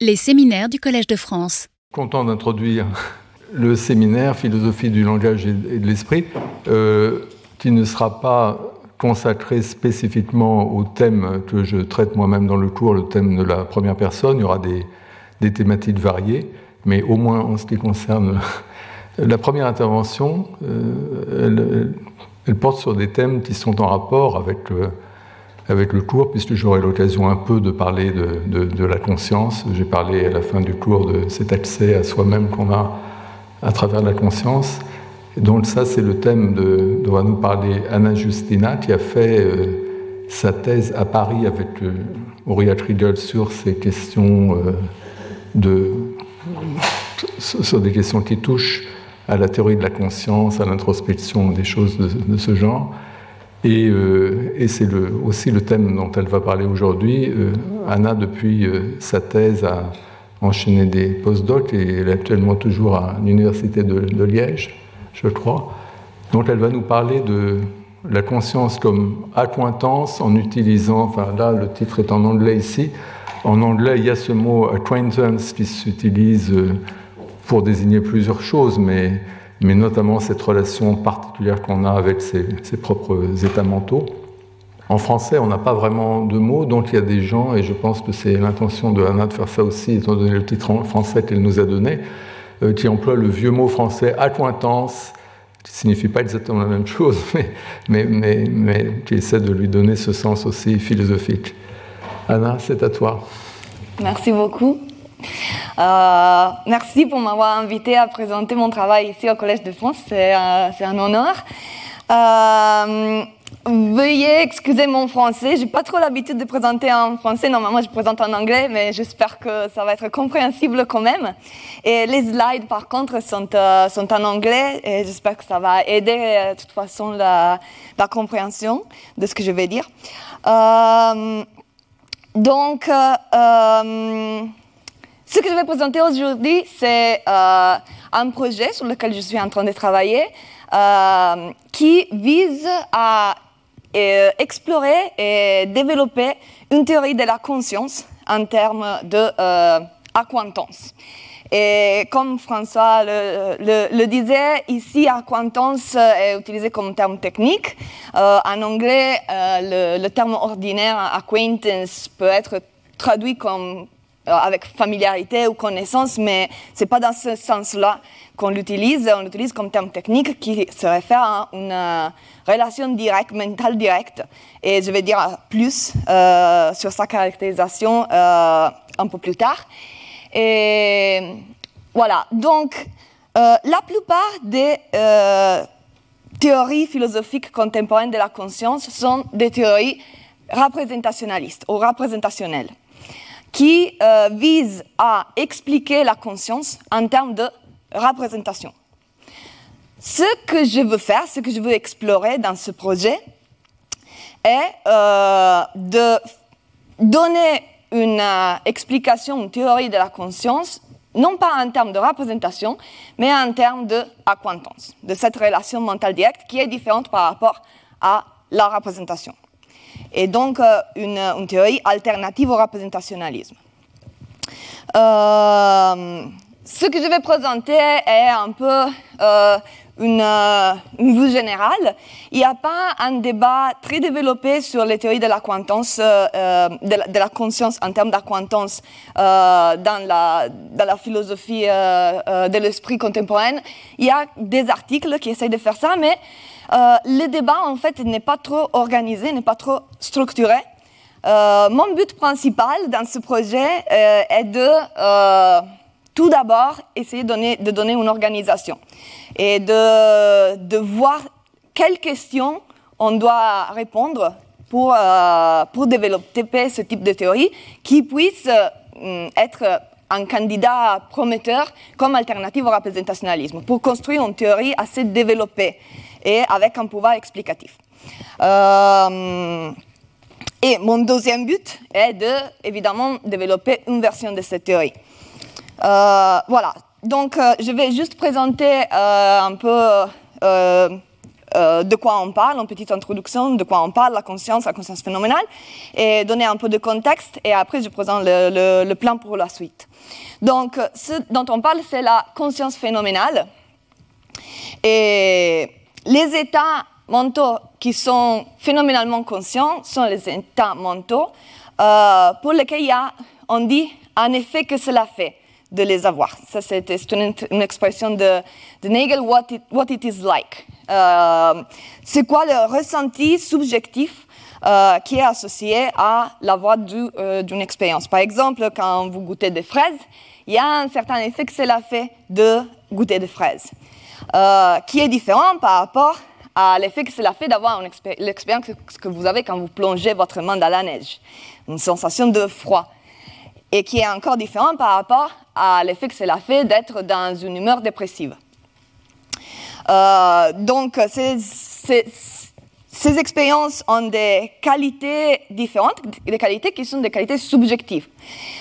Les séminaires du Collège de France. Content d'introduire le séminaire Philosophie du langage et de l'esprit, euh, qui ne sera pas consacré spécifiquement au thème que je traite moi-même dans le cours, le thème de la première personne. Il y aura des, thématiques variées, mais au moins en ce qui concerne la première intervention, euh, elle, porte sur des thèmes qui sont en rapport avec le, avec le cours, puisque j'aurai l'occasion un peu de parler de, la conscience. J'ai parlé à la fin du cours de cet accès à soi-même qu'on a à travers la conscience. Donc ça, c'est le thème de, dont va nous parler Anna Justina, qui a fait euh, sa thèse à Paris avec euh, Kriegel sur ces questions euh, de, sur des questions qui touchent à la théorie de la conscience, à l'introspection, des choses de ce genre. Et, euh, et c'est aussi le thème dont elle va parler aujourd'hui. Euh, Anna, depuis euh, sa thèse, a enchaîné des post-docs et elle est actuellement toujours à l'université de, Liège, je crois. Donc elle va nous parler de la conscience comme accointance en utilisant, enfin là le titre est en anglais ici, en anglais il y a ce mot acquaintance qui s'utilise pour désigner plusieurs choses, mais mais notamment cette relation particulière qu'on a avec ses, propres états mentaux. En français, on n'a pas vraiment de mots, donc il y a des gens, et je pense que c'est l'intention de Anna de faire ça aussi, étant donné le titre français qu'elle nous a donné, euh, qui emploie le vieux mot français accointance, qui ne signifie pas exactement la même chose, mais, mais, mais, mais qui essaie de lui donner ce sens aussi philosophique. Anna, c'est à toi. Merci beaucoup. Euh, merci pour m'avoir invité à présenter mon travail ici au Collège de France, c'est euh, un honneur. Euh, veuillez excuser mon français, j'ai pas trop l'habitude de présenter en français, normalement je présente en anglais, mais j'espère que ça va être compréhensible quand même. Et les slides par contre sont, en anglais et j'espère que ça va aider de toute façon la, la, compréhension de ce que je vais dire. Donc, ce que je vais présenter aujourd'hui, c'est euh, un projet sur lequel je suis en train de travailler euh, qui vise à euh, explorer et développer une théorie de la conscience en termes de acquaintance. Et comme François le, disait, ici, acquaintance est utilisé comme terme technique. En anglais, le, terme ordinaire acquaintance peut être traduit comme avec familiarité ou connaissance, mais ce n'est pas dans ce sens-là qu'on l'utilise. On l'utilise comme terme technique qui se réfère à une euh, relation directe, mentale directe. Et je vais dire plus euh, sur sa caractérisation euh, un peu plus tard. Et voilà, donc euh, la plupart des euh, théories philosophiques contemporaines de la conscience sont des théories représentationnalistes ou représentationnelles qui euh, vise à expliquer la conscience en termes de représentation. Ce que je veux faire, ce que je veux explorer dans ce projet, est euh, de donner une euh, explication, une théorie de la conscience, non pas en termes de représentation, mais en termes d'acquaintance, de cette relation mentale directe qui est différente par rapport à la représentation et donc euh, une, théorie alternative au représentationnalisme. Euh, ce que je vais présenter est un peu euh, une, une, vue générale. Il n'y a pas un débat très développé sur les théories de euh, de, la, de, conscience en termes d'acquaintance euh, dans, la, philosophie euh, de l'esprit contemporaine. Il y a des articles qui essayent de faire ça, mais euh, le débat, en fait, n'est pas trop organisé, n'est pas trop structuré. Euh, mon but principal dans ce projet euh, est de, tout d'abord, essayer de donner, une organisation et de, voir quelles questions on doit répondre pour développer ce type de théorie qui puisse être un candidat prometteur comme alternative au représentationnalisme, pour construire une théorie assez développée et avec un pouvoir explicatif. Euh, et mon deuxième but est de, évidemment, développer une version de cette théorie. Euh, voilà, donc euh, je vais juste présenter un peu euh, de quoi on parle, en petite introduction, de quoi on parle, la conscience, la conscience phénoménale, et donner un peu de contexte, et après je présente le, plan pour la suite. Donc, ce dont on parle, c'est la conscience phénoménale. Et les états mentaux qui sont phénoménalement conscients sont les états mentaux euh, pour lesquels il y a, on dit, un effet que cela fait de les avoir. Ça, c'est une, expression de, de Nagel, what it is like. Euh, c'est quoi le ressenti subjectif euh, qui est associé à la voix d'une expérience? Par exemple, quand vous goûtez des fraises, il y a un certain effet que cela fait de goûter des fraises, qui est différent par rapport à l'effet que cela fait d'avoir l'expérience que vous avez quand vous plongez votre main dans la neige, une sensation de froid, et qui est encore différent par rapport à l'effet que cela fait d'être dans une humeur dépressive. Euh, donc, ces, expériences ont des qualités différentes, des qualités qui sont des qualités subjectives.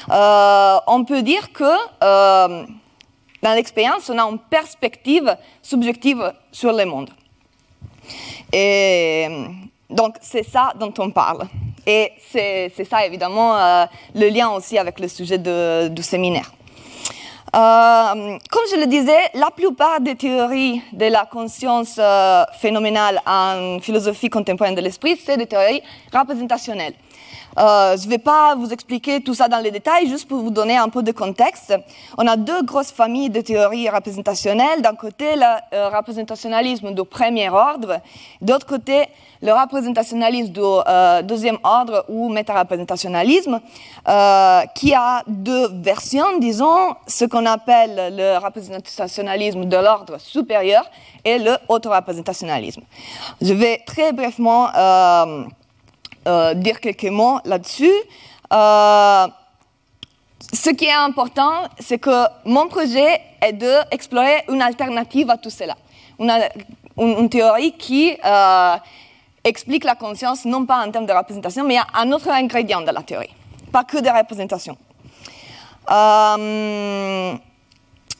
Euh, on peut dire que euh, dans l'expérience, on a une perspective subjective sur le monde. Et donc, c'est ça dont on parle. Et c'est ça, évidemment, le lien aussi avec le sujet du séminaire. Euh, comme je le disais, la plupart des théories de la conscience euh, phénoménale en philosophie contemporaine de l'esprit, c'est des théories représentationnelles. Euh, je ne vais pas vous expliquer tout ça dans les détails, juste pour vous donner un peu de contexte. On a deux grosses familles de théories représentationnelles. D'un côté, le euh, représentationnalisme du premier ordre, d'autre côté, le représentationnalisme du euh, deuxième ordre ou méta-représentationnalisme, qui a deux versions, disons, ce qu'on appelle le représentationnalisme de l'ordre supérieur et le auto-représentationnalisme. Je vais très brièvement euh, dire quelques mots là-dessus. Euh, ce qui est important, c'est que mon projet est d'explorer une alternative à tout cela. Une, théorie qui euh, explique la conscience non pas en termes de représentation, mais un autre ingrédient de la théorie, pas que de représentation.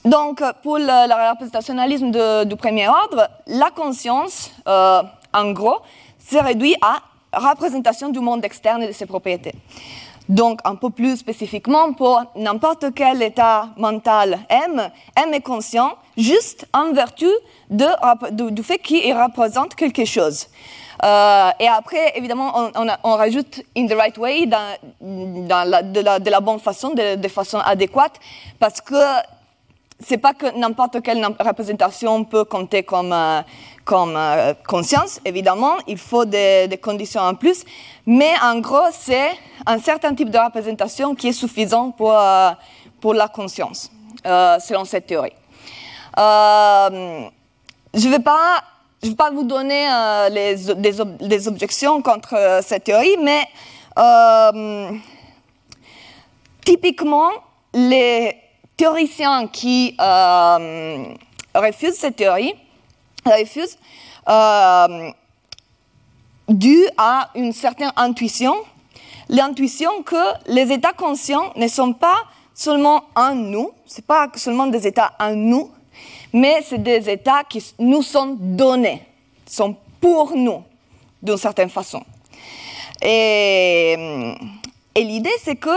donc, pour le, représentationnalisme du premier ordre, la conscience, en gros, se réduit à représentation du monde externe et de ses propriétés. Donc, un peu plus spécifiquement, pour n'importe quel état mental M, M est conscient juste en vertu du fait qu'il représente quelque chose. Euh, et après, évidemment, on, rajoute in the right way, de, la, bonne façon, de, de façon adéquate, parce que c'est pas que n'importe quelle représentation peut compter comme, euh, comme euh, conscience, évidemment, il faut des, conditions en plus, mais en gros, c'est un certain type de représentation qui est suffisant pour, euh, pour la conscience, selon cette théorie. je ne vais, vais pas vous donner les, des, objections contre cette théorie, mais typiquement, les théoriciens qui euh, refusent cette théorie refusent euh, dû à une certaine intuition, l'intuition que les états conscients ne sont pas seulement en nous, ce pas seulement des états en nous, mais c'est des états qui nous sont donnés, sont pour nous, d'une certaine façon. Et, et l'idée, c'est que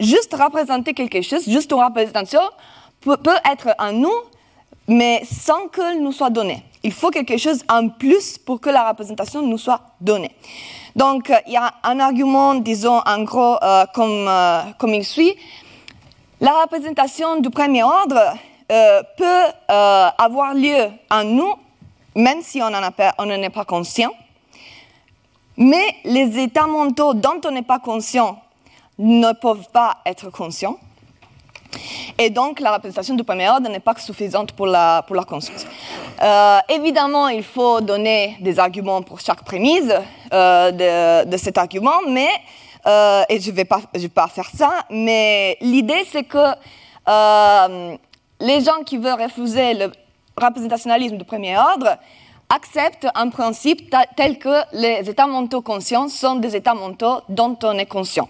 juste représenter quelque chose, juste une représentation, peut, être en nous, mais sans qu'elle nous soit donnée. Il faut quelque chose en plus pour que la représentation nous soit donnée. Donc, il y a un argument, disons, en gros, euh, comme, euh, comme il suit. La représentation du premier ordre euh, peut avoir lieu en nous, même si on n'en est pas conscient. Mais les états mentaux dont on n'est pas conscient ne peuvent pas être conscients. Et donc, la représentation du premier ordre n'est pas suffisante pour la, pour la conscience. Euh, évidemment, il faut donner des arguments pour chaque prémisse euh, de, de, cet argument, mais, euh, et je ne vais, pas, vais pas faire ça, mais l'idée, c'est que les gens qui veulent refuser le représentationnalisme du premier ordre acceptent un principe tel que les états mentaux conscients sont des états mentaux dont on est conscient.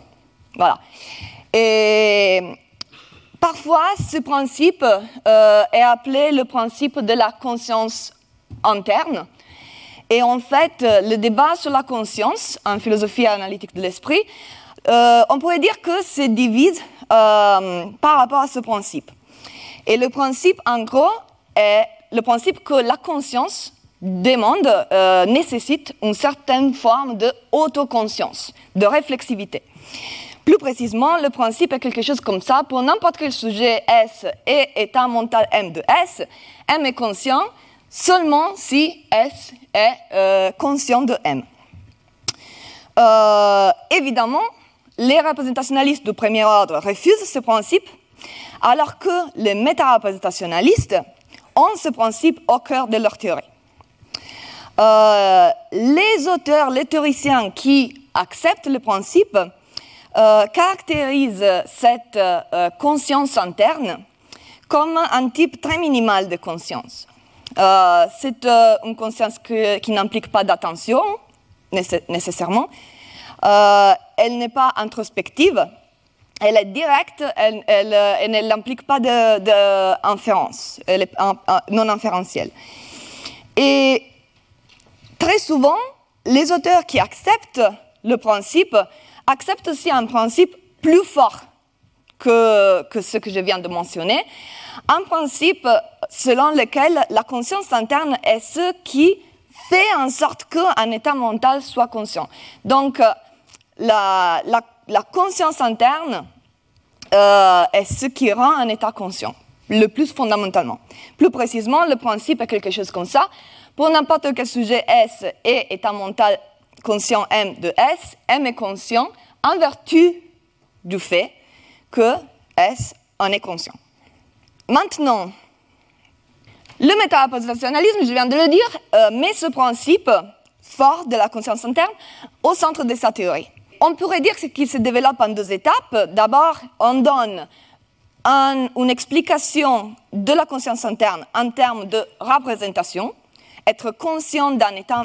Voilà. Et parfois, ce principe euh, est appelé le principe de la conscience interne. Et en fait, le débat sur la conscience en philosophie analytique de l'esprit, on pourrait dire que se divise par rapport à ce principe. Et le principe, en gros, est le principe que la conscience demande, euh, nécessite une certaine forme d'autoconscience, de réflexivité. Plus précisément, le principe est quelque chose comme ça. Pour n'importe quel sujet S et état mental M de S, M est conscient seulement si S est euh, conscient de M. Euh, évidemment, les représentationnalistes de premier ordre refusent ce principe, alors que les méta-représentationnalistes ont ce principe au cœur de leur théorie. Euh, les auteurs, les théoriciens qui acceptent le principe euh, caractérisent cette euh, conscience interne comme un type très minimal de conscience. c'est une conscience qui n'implique pas d'attention nécessairement. elle n'est pas introspective, elle est directe, elle, elle, n'implique pas d'inférence, elle est non inférentielle. Et très souvent, les auteurs qui acceptent le principe acceptent aussi un principe plus fort que, ce que je viens de mentionner, un principe selon lequel la conscience interne est ce qui fait en sorte qu'un état mental soit conscient. Donc, la, la, la conscience interne euh, est ce qui rend un état conscient, le plus fondamentalement. Plus précisément, le principe est quelque chose comme ça. Pour n'importe quel sujet S et état mental conscient M de S, M est conscient en vertu du fait que S en est conscient. Maintenant, le méta-représentationnalisme, je viens de le dire, euh, met ce principe fort de la conscience interne au centre de sa théorie. On pourrait dire qu'il se développe en deux étapes. D'abord, on donne une explication de la conscience interne en termes de représentation, être conscient d'un état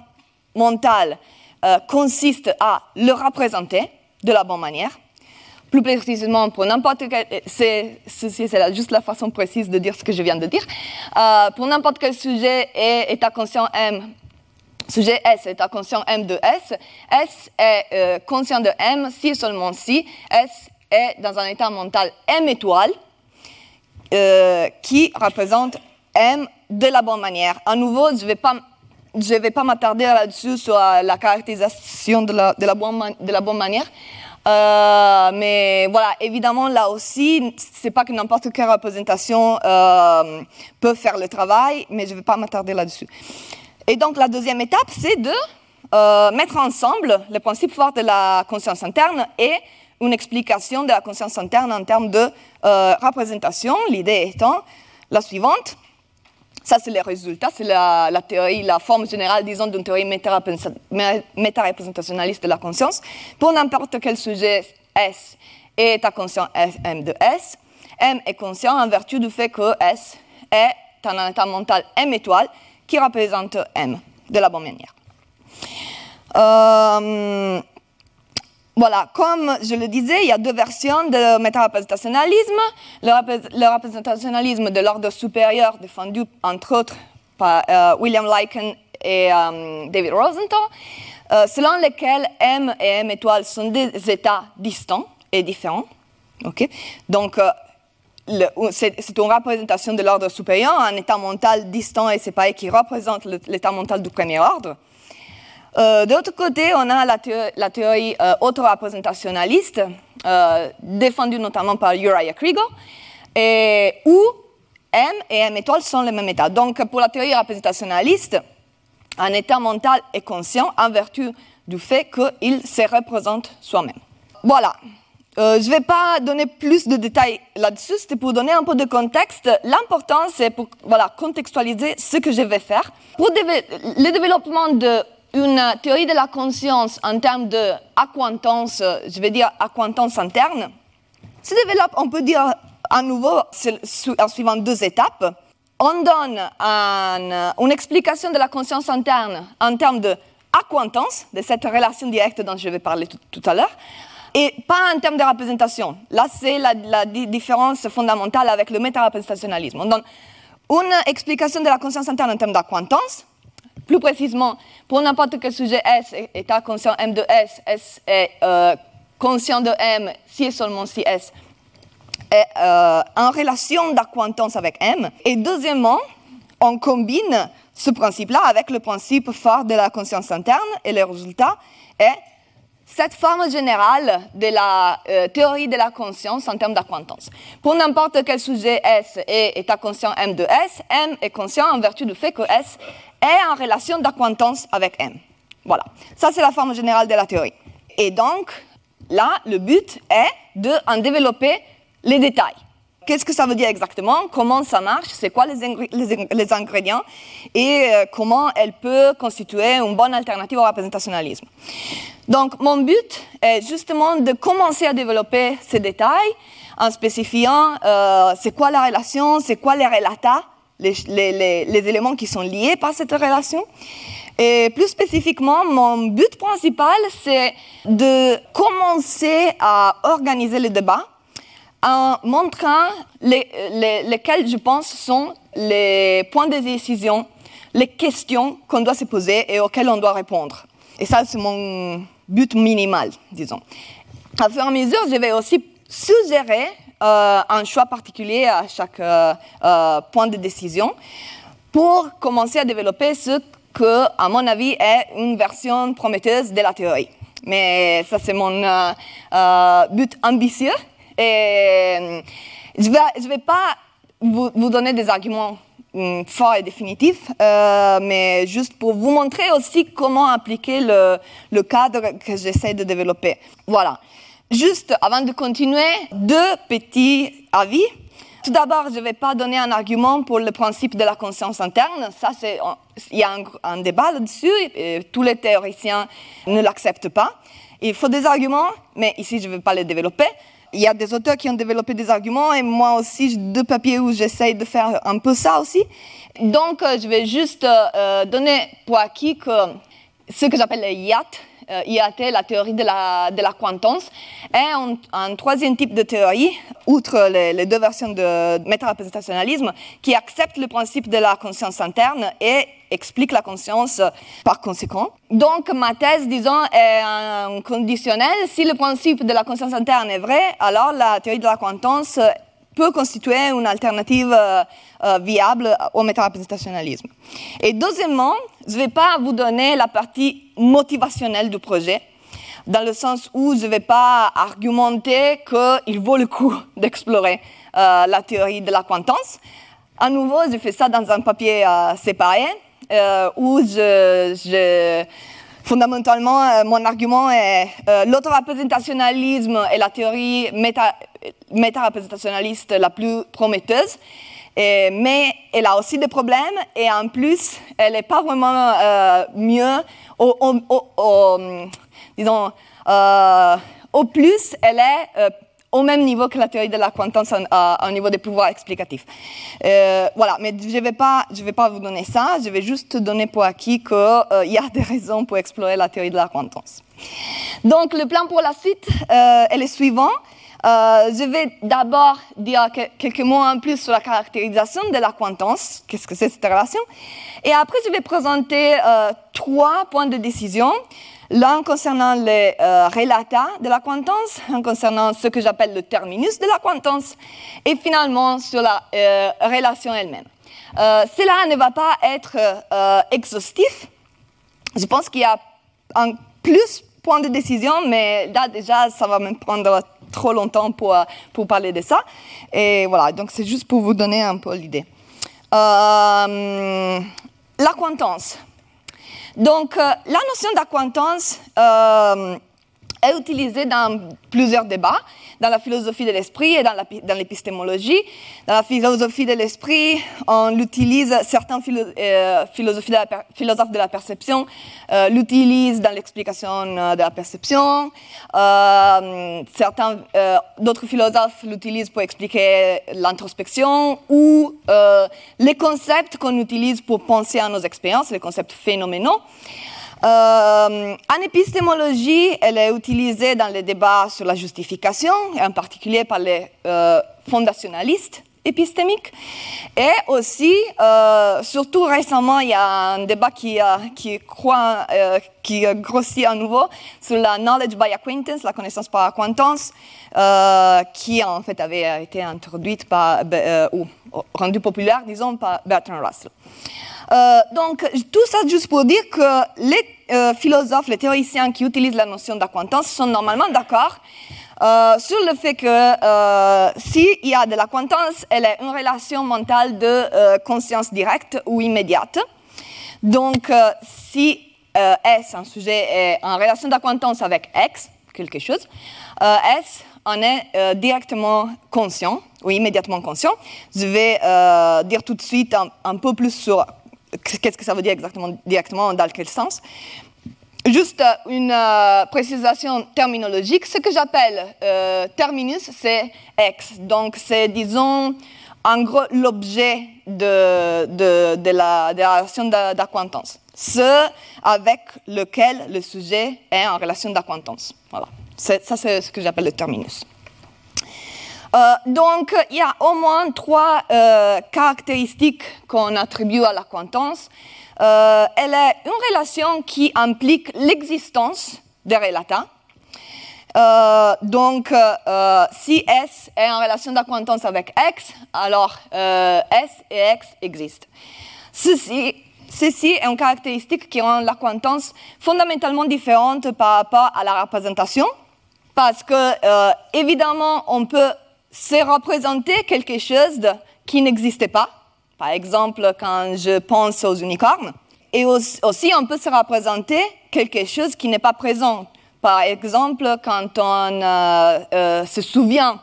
mental euh, consiste à le représenter de la bonne manière. Plus précisément, pour n'importe quel, c'est, c'est juste la façon précise de dire ce que je viens de dire. Euh, pour n'importe quel sujet et état conscient M, sujet S est conscient M de S. S est euh, conscient de M si seulement si S est dans un état mental M étoile qui représente M de la bonne manière. À nouveau, je ne vais pas, je vais pas m'attarder là-dessus sur la caractérisation de la, bonne, manière. Euh, mais voilà, évidemment, là aussi, c'est pas que n'importe quelle représentation euh, peut faire le travail, mais je ne vais pas m'attarder là-dessus. Et donc, la deuxième étape, c'est de euh, mettre ensemble le principe fort de la conscience interne et une explication de la conscience interne en termes de représentation, l'idée étant la suivante. Ça, c'est les résultats, c'est la, théorie, la forme générale, disons, d'une théorie méta-représentationnaliste de la conscience. Pour n'importe quel sujet S est à conscient M de S, M est conscient en vertu du fait que S est un état mental M étoile qui représente M de la bonne manière. Euh, voilà, comme je le disais, il y a deux versions de méta-représentationnalisme. Le, représentationnalisme de l'ordre supérieur, défendu entre autres par euh, William Lycan et euh, David Rosenthal, euh, selon lequel M et M étoile sont des états distants et différents. Donc, c'est une représentation de l'ordre supérieur, un état mental distant et séparé qui représente l'état mental du premier ordre. Euh, D'autre côté, on a la, théorie euh, auto-représentationnaliste, euh, défendue notamment par Uriah et où M et M étoile sont les mêmes états. Donc, pour la théorie représentationnaliste, un état mental est conscient en vertu du fait qu'il se représente soi-même. Voilà. Euh, je ne vais pas donner plus de détails là-dessus, c'était pour donner un peu de contexte. L'important, c'est pour voilà, contextualiser ce que je vais faire. Pour le développement de une théorie de la conscience en termes d'acquaintance, je vais dire acquaintance interne, se développe, on peut dire à nouveau, en suivant deux étapes. On donne une explication de la conscience interne en termes d'acquaintance, de cette relation directe dont je vais parler tout, à l'heure, et pas en termes de représentation. Là, c'est la, la, différence fondamentale avec le méta-représentationnalisme. On donne une explication de la conscience interne en termes d'acquaintance, plus précisément, pour n'importe quel sujet S, état conscient M de S, S est conscient de M si et seulement si S est en relation d'acquaintance avec M. Et deuxièmement, on combine ce principe-là avec le principe phare de la conscience interne et le résultat est cette forme générale de la euh, théorie de la conscience en termes d'acquaintance. Pour n'importe quel sujet S et état conscient M de S, M est conscient en vertu du fait que S est en relation d'acquaintance avec M. Voilà, ça c'est la forme générale de la théorie. Et donc, là, le but est de développer les détails. Qu'est-ce que ça veut dire exactement? Comment ça marche? C'est quoi les, ingrédients? Et euh, comment elle peut constituer une bonne alternative au représentationnalisme? Donc, mon but est justement de commencer à développer ces détails en spécifiant euh, c'est quoi la relation, c'est quoi les relata, les, éléments qui sont liés par cette relation. Et plus spécifiquement, mon but principal, c'est de commencer à organiser le débat en montrant les, lesquels, je pense, sont les points de décision, les questions qu'on doit se poser et auxquelles on doit répondre. Et ça, c'est mon but minimal, disons. À fur et à mesure, je vais aussi suggérer un choix particulier à chaque euh, euh, point de décision pour commencer à développer ce que, à mon avis, est une version prometteuse de la théorie. Mais ça, c'est mon but ambitieux et euh, je ne vais, pas vous, donner des arguments hum, forts et définitifs, euh, mais juste pour vous montrer aussi comment appliquer le cadre que j'essaie de développer. Voilà. Juste avant de continuer, deux petits avis. Tout d'abord, je ne vais pas donner un argument pour le principe de la conscience interne. Ça, c'est, il y a un, débat là-dessus. Tous les théoriciens ne l'acceptent pas. Il faut des arguments, mais ici, je ne vais pas les développer il y a des auteurs qui ont développé des arguments et moi aussi, j'ai deux papiers où j'essaye de faire un peu ça aussi. Donc, euh, je vais juste euh, donner pour acquis que ce que j'appelle le IAT, euh, IAT, la théorie de la, de la quantance, est un, troisième type de théorie, outre les, deux versions de méta-représentationnalisme, qui accepte le principe de la conscience interne et explique la conscience par conséquent. Donc, ma thèse, disons, est un conditionnel. Si le principe de la conscience interne est vrai, alors la théorie de la quantance peut constituer une alternative euh, euh, viable au méta-représentationnalisme. Et deuxièmement, je ne vais pas vous donner la partie motivationnelle du projet, dans le sens où je ne vais pas argumenter qu'il vaut le coup d'explorer euh, la théorie de la quantance. À nouveau, je fais ça dans un papier séparé, où fondamentalement, mon argument est euh, est la théorie méta, méta-représentationnaliste la plus prometteuse, mais elle a aussi des problèmes et en plus, elle n'est pas vraiment euh, mieux, euh, au plus, elle est euh, au même niveau que la théorie de la quantance au niveau des pouvoirs explicatifs. voilà, mais je ne vais, pas, vais pas vous donner ça, je vais juste donner pour acquis qu'il y a des raisons pour explorer la théorie de la quantance. Donc, le plan pour la suite est le suivant. Euh, je vais d'abord dire quelques mots en plus sur la caractérisation de la quantance, qu'est-ce que c'est cette relation, et après je vais présenter euh, trois points de décision, l'un concernant les euh, relata de la quantance, un concernant ce que j'appelle le terminus de la quantance, et finalement sur la relation elle-même. cela ne va pas être exhaustif. Je pense qu'il y a un plus point de décision, mais là déjà, ça va me prendre trop longtemps pour, pour parler de ça. Et voilà, donc c'est juste pour vous donner un peu l'idée. Euh, l'acquaintance. Donc, euh, la notion d'acquaintance euh, est utilisée dans plusieurs débats dans la philosophie de l'esprit et dans l'épistémologie. Dans la philosophie de l'esprit, on l'utilise, certains euh, philosophes de la perception euh, l'utilisent dans l'explication euh, de la perception. d'autres philosophes l'utilisent pour expliquer l'introspection ou les concepts qu'on utilise pour penser à nos expériences, les concepts phénoménaux. Euh, en épistémologie, elle est utilisée dans les débats sur la justification, en particulier par les euh, fondationalistes épistémique. Et aussi, surtout récemment, il y a un débat qui, qui, croit, qui grossit à nouveau sur la knowledge by acquaintance, la connaissance par acquaintance, qui en fait avait été introduite ou rendue populaire, disons, par Bertrand Russell. Donc, tout ça juste pour dire que les euh, philosophes, les théoriciens qui utilisent la notion d'acquaintance sont normalement d'accord euh, sur le fait que euh, s'il y a de l'acquaintance, elle est une relation mentale de conscience directe ou immédiate. Donc, si S, un sujet, est en relation d'acquaintance avec X, quelque chose, S en est directement conscient ou immédiatement conscient. Je vais dire tout de suite un peu plus sur Qu'est-ce que ça veut dire exactement, directement, dans quel sens? Juste euh, une euh, précision terminologique. Ce que j'appelle euh, terminus, c'est X. Donc, c'est, disons, en gros, l'objet de, de, de, la, relation d'acquaintance. Ce avec lequel le sujet est en relation d'acquaintance. Voilà. ça, c'est ce que j'appelle le terminus. Donc, il y a au moins trois caractéristiques qu'on attribue à l'acquaintance. Euh, elle est une relation qui implique l'existence des relata. Euh, donc, euh, si S est en relation d'acquaintance avec X, alors S et X existent. Ceci, ceci est une caractéristique qui rend l'acquaintance fondamentalement différente par rapport à la représentation, parce que, évidemment, on peut se représenter quelque chose qui n'existait pas, par exemple, quand je pense aux unicornes. Et aussi, on peut se représenter quelque chose qui n'est pas présent. Par exemple, quand on euh, euh, se souvient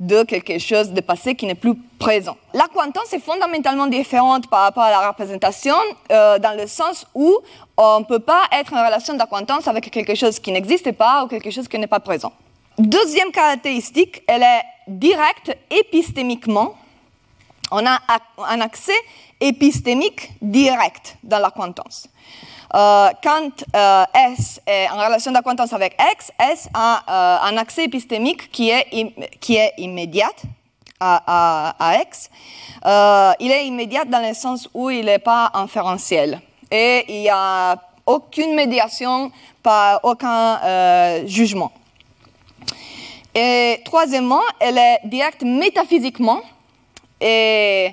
de quelque chose de passé qui n'est plus présent. La quantance est fondamentalement différente par rapport à la représentation euh, dans le sens où on ne peut pas être en relation d'acquaintance avec quelque chose qui n'existe pas ou quelque chose qui n'est pas présent. Deuxième caractéristique, elle est directe épistémiquement on a un accès épistémique direct dans l'acquaintance. Euh, quand euh, S est en relation d'acquaintance avec X, S a euh, un accès épistémique qui est, qui est immédiat à, à, X. il est immédiat dans le sens où il n'est pas inférentiel. Et il n'y a aucune médiation, pas aucun jugement. Et troisièmement, elle est directe métaphysiquement. Et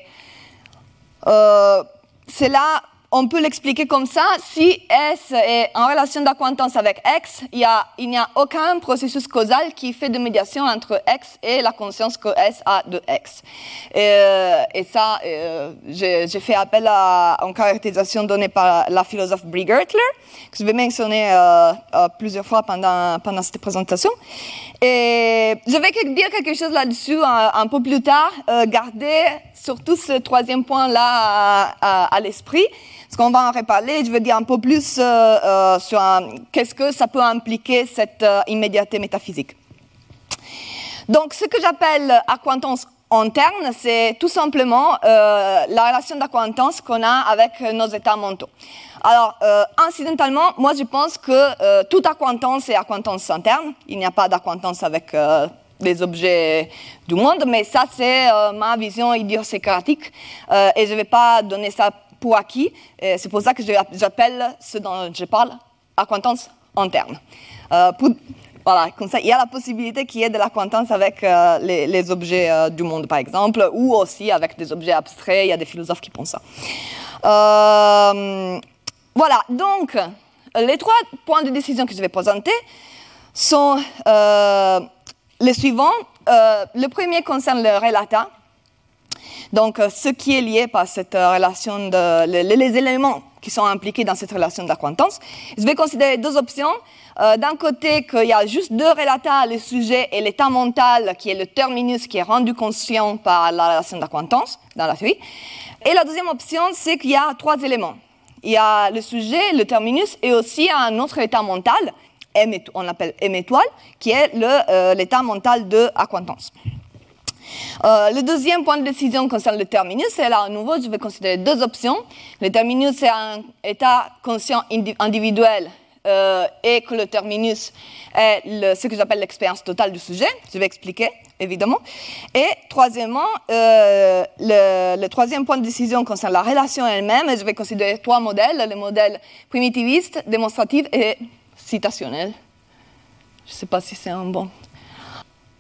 euh, cela, on peut l'expliquer comme ça. Si S est en relation d'acquaintance avec X, il n'y a, aucun processus causal qui fait de médiation entre X et la conscience que S a de X. Et, euh, ça, euh, j'ai fait appel à une caractérisation donnée par la philosophe Brie Gertler, que je vais mentionner plusieurs fois pendant, cette présentation. Et je vais dire quelque chose là-dessus un, peu plus tard. Euh, garder surtout ce troisième point-là à, l'esprit, parce qu'on va en reparler. Je vais dire un peu plus euh, euh, sur qu'est-ce que ça peut impliquer cette immédiateté métaphysique. Donc, ce que j'appelle acquaintance interne, c'est tout simplement la relation d'acquaintance qu'on a avec nos états mentaux. Alors, euh, incidentalement, moi je pense que euh, toute acquaintance est acquaintance interne. Il n'y a pas d'acquaintance avec euh, les objets du monde, mais ça c'est ma vision idiosyncratique et je ne vais pas donner ça pour acquis. C'est pour ça que j'appelle ce dont je parle acquaintance interne. voilà, comme ça, il y a la possibilité qu'il y ait de l'acquaintance avec les, les, objets du monde, par exemple, ou aussi avec des objets abstraits. Il y a des philosophes qui pensent ça. Voilà, donc les trois points de décision que je vais présenter sont euh, les suivants. Euh, le premier concerne le relata, donc ce qui est lié par cette relation, de, les, éléments qui sont impliqués dans cette relation d'acquaintance. Je vais considérer deux options. Euh, d'un côté, qu'il y a juste deux relata, le sujet et l'état mental, qui est le terminus qui est rendu conscient par la relation d'acquaintance dans la théorie. Et la deuxième option, c'est qu'il y a trois éléments il y a le sujet, le terminus, et aussi un autre état mental, on appelle M étoile, qui est euh, l'état mental de acquaintance. Euh, le deuxième point de décision concerne le terminus, et là, à nouveau, je vais considérer deux options. Le terminus, c'est un état conscient individuel euh, et que le terminus est ce que j'appelle l'expérience totale du sujet. Je vais expliquer évidemment. Et troisièmement, euh, le, le, troisième point de décision concerne la relation elle-même. Je vais considérer trois modèles, le modèle primitiviste, démonstratif et citationnel. Je ne sais pas si c'est un bon.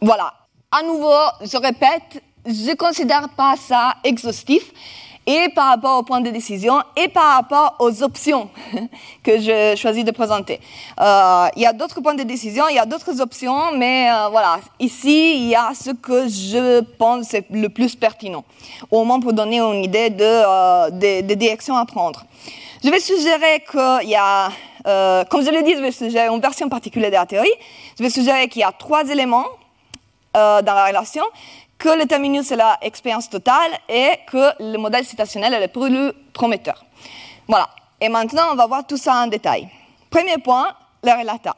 Voilà. À nouveau, je répète, je ne considère pas ça exhaustif et par rapport au point de décision et par rapport aux options que je choisis de présenter. Euh, il y a d'autres points de décision, il y a d'autres options, mais euh, voilà, ici, il y a ce que je pense est le plus pertinent, au moins pour donner une idée de, euh, des de directions à prendre. Je vais suggérer qu'il y a, euh, comme je l'ai dit, je vais suggérer une version particulière de la théorie. Je vais suggérer qu'il y a trois éléments euh, dans la relation que le terminus est la expérience totale et que le modèle citationnel est le plus prometteur. Voilà. Et maintenant, on va voir tout ça en détail. Premier point, le relata.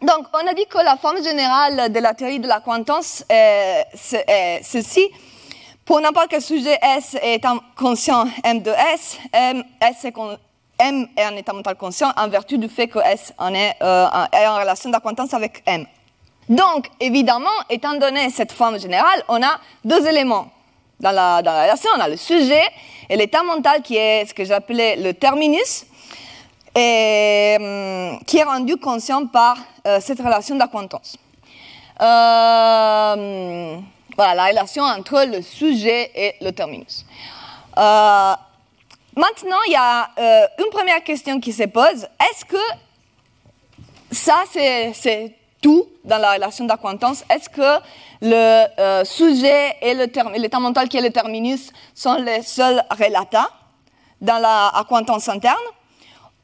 Donc, on a dit que la forme générale de la théorie de la quantance est, est ceci. Pour n'importe quel sujet S étant conscient M de S, M, est, M est un état mental conscient en vertu du fait que S est, euh, est en relation d'acquaintance avec M. Donc, évidemment, étant donné cette forme générale, on a deux éléments dans la, relation. On a le sujet et l'état mental qui est ce que j'appelais le terminus, et, hum, qui est rendu conscient par euh, cette relation d'acquaintance. Euh, voilà, la relation entre le sujet et le terminus. Euh, maintenant, il y a une première question qui se pose. Est-ce que ça, c'est tout dans la relation d'acquaintance. Est-ce que le euh, sujet et l'état mental qui est le terminus sont les seuls relata dans la acquaintance interne?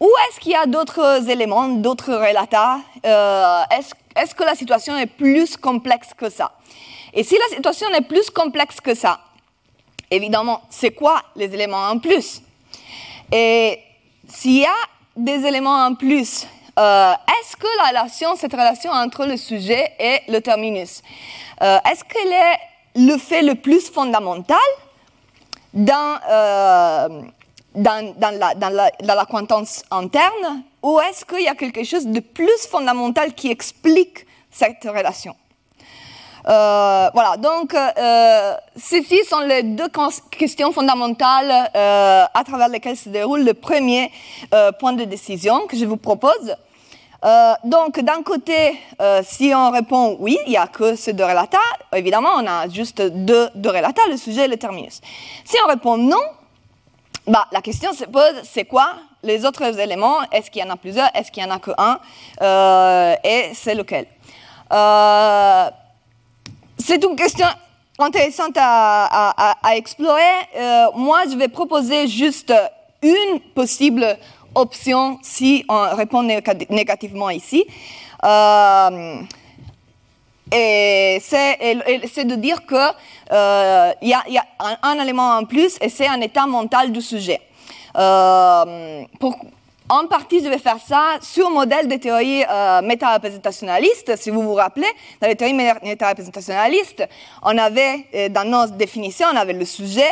Ou est-ce qu'il y a d'autres éléments, d'autres relata euh, Est-ce est que la situation est plus complexe que ça? Et si la situation est plus complexe que ça, évidemment, c'est quoi les éléments en plus? Et s'il y a des éléments en plus euh, est-ce que la relation, cette relation entre le sujet et le terminus, euh, est-ce qu'elle est le fait le plus fondamental dans, euh, la, dans, interne ou est-ce qu'il y a quelque chose de plus fondamental qui explique cette relation? Euh, voilà, donc ceci sont les deux questions fondamentales à travers lesquelles se déroule le premier point de décision que je vous propose. Euh, donc, d'un côté, euh, si on répond oui, il n'y a que ces deux relata, évidemment, on a juste deux, deux relata, le sujet et le terminus. Si on répond non, bah, la question se pose, c'est quoi les autres éléments? Est-ce qu'il y en a plusieurs? Est-ce qu'il y en a qu'un euh, Et c'est lequel? Euh, C'est une question intéressante à, à, explorer. Moi, je vais proposer juste une possible option si on répond négativement ici. Euh, et c'est de dire qu'il euh, y, a, un, élément en plus et c'est un état mental du sujet. Euh, en partie, je vais faire ça sur modèle des théories euh, méta-représentationnalistes. Si vous vous rappelez, dans les théories méta-représentationnalistes, on avait, dans nos définitions, on avait le sujet,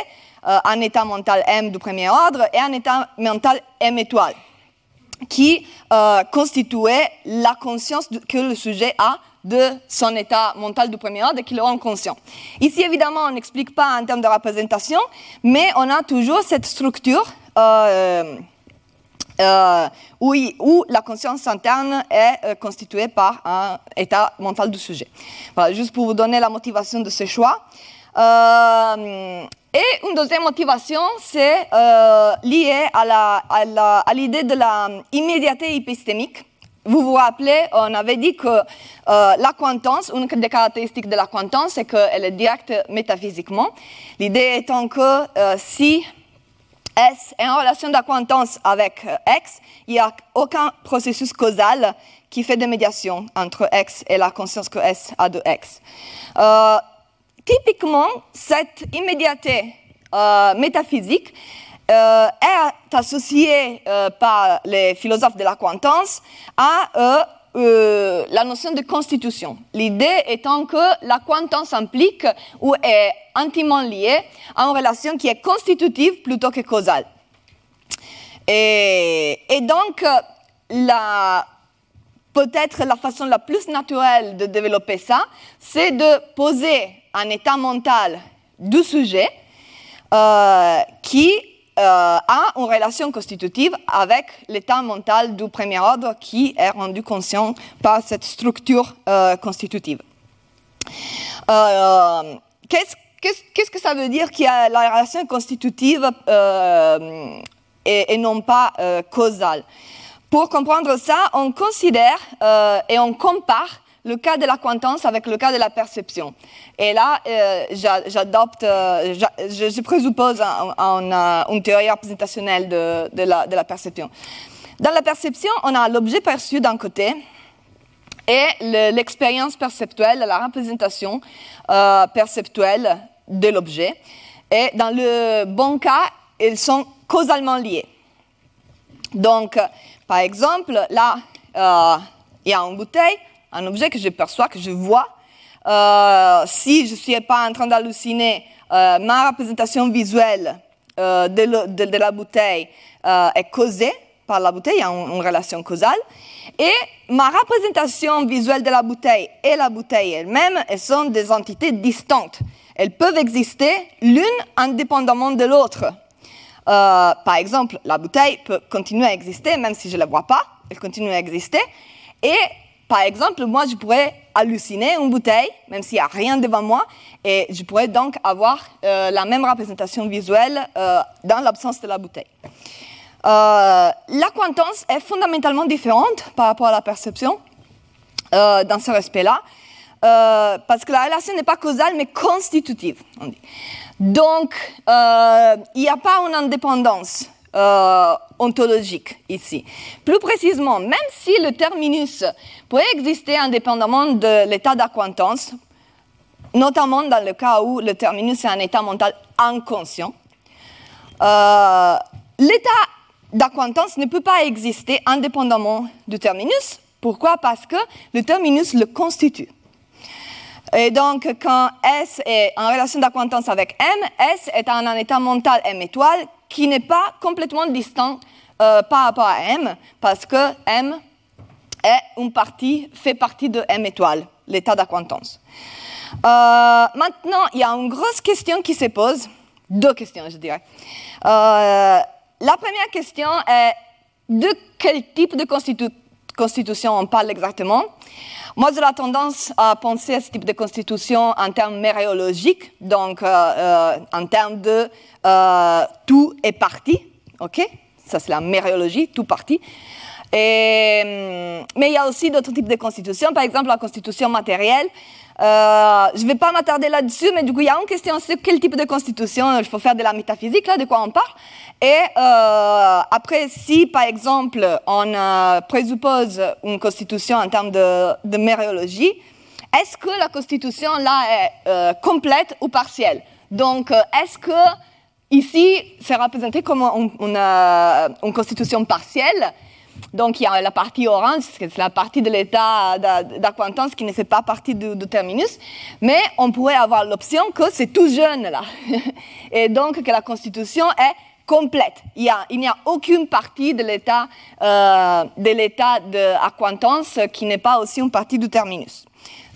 euh, un état mental M du premier ordre et un état mental M étoile, qui euh, constituait la conscience que le sujet a de son état mental du premier ordre et qui le rend conscient. Ici, évidemment, on n'explique pas en termes de représentation, mais on a toujours cette structure euh, euh, où, où, la conscience interne est constituée par un état mental du sujet. Voilà, juste pour vous donner la motivation de ce choix. Euh, et une deuxième motivation, c'est euh, lié à l'idée de la immédiateté épistémique. Vous vous rappelez, on avait dit que euh, une des caractéristiques de la quantance, c'est qu'elle est directe métaphysiquement. L'idée étant que euh, si S est en relation d'acquaintance avec X, il n'y a aucun processus causal qui fait de médiation entre X et la conscience que S a de X. Euh, typiquement, cette immédiateté euh, métaphysique euh, est associée euh, par les philosophes de la quantance à la notion de constitution. L'idée étant que la quantance implique ou est intimement liée à une relation qui est constitutive plutôt que causale. Et, et donc, la, peut-être la façon la plus naturelle de développer ça, c'est de poser un état mental du sujet euh, qui euh, a une relation constitutive avec l'état mental du premier ordre qui est rendu conscient par cette structure euh, constitutive. Qu'est-ce que ça veut dire qu'il y a la relation constitutive et, et, non pas causale? Pour comprendre ça, on considère et on compare le cas de la quantance avec le cas de la perception. Et là, euh, j'adopte, euh, je, présuppose euh, une théorie représentationnelle de, la, de, la, perception. Dans la perception, on a l'objet perçu d'un côté et l'expérience perceptuelle, la représentation perceptuelle de l'objet. Et dans le bon cas, ils sont causalement liés. Donc, par exemple, là, il y a une bouteille, un objet que je perçois, que je vois. Euh, si je ne suis pas en train d'halluciner, euh, ma représentation visuelle euh, de, la bouteille est causée par la bouteille, il y a une, relation causale. Et ma représentation visuelle de la bouteille et la bouteille elle-même, elles sont des entités distantes. Elles peuvent exister l'une indépendamment de l'autre. par exemple, la bouteille peut continuer à exister, même si je ne la vois pas, elle continue à exister. Et par exemple, moi, je pourrais halluciner une bouteille, même s'il n'y a rien devant moi, et je pourrais donc avoir euh, la même représentation visuelle euh, dans l'absence de la bouteille. Euh, la est fondamentalement différente par rapport à la perception dans ce respect-là, parce que la relation n'est pas causale, mais constitutive. Donc, il n'y a pas une indépendance euh, ontologique ici. Plus précisément, même si le terminus pourrait exister indépendamment de l'état d'acquaintance, notamment dans le cas où le terminus est un état mental inconscient, euh, l'état d'acquaintance ne peut pas exister indépendamment du terminus. Pourquoi? Parce que le terminus le constitue. Et donc, quand S est en relation d'acquaintance avec M, S est en un état mental M étoile qui n'est pas complètement distinct euh, par rapport à M, parce que M est une partie, fait partie de M étoile, l'état d'acquaintance. Euh, maintenant, il y a une grosse question qui se pose, deux questions, je dirais. Euh, la première question est de quel type de constitution on parle exactement? Moi, j'ai la tendance à penser à ce type de constitution en termes méréologiques, donc euh, euh, en termes de euh, tout est parti, ok? Ça, c'est la méréologie, tout parti. Hum, mais il y a aussi d'autres types de constitutions, par exemple la constitution matérielle. Je ne vais pas m'attarder là-dessus, mais du coup, il y a une question sur quel type de constitution il faut faire de la métaphysique, là, de quoi on parle. Et euh, après, si par exemple on euh, présuppose une constitution en termes de, de méréologie, est-ce que la constitution là est euh, complète ou partielle? Donc, est-ce que ici c'est représenté comme une, une, constitution partielle donc il y a la partie orange, c'est la partie de l'état d'acquaintance qui ne fait pas partie du, terminus, mais on pourrait avoir l'option que c'est tout jeune là, et donc que la constitution est complète. Il n'y a, aucune partie de l'état euh, d'acquaintance qui n'est pas aussi une partie du terminus.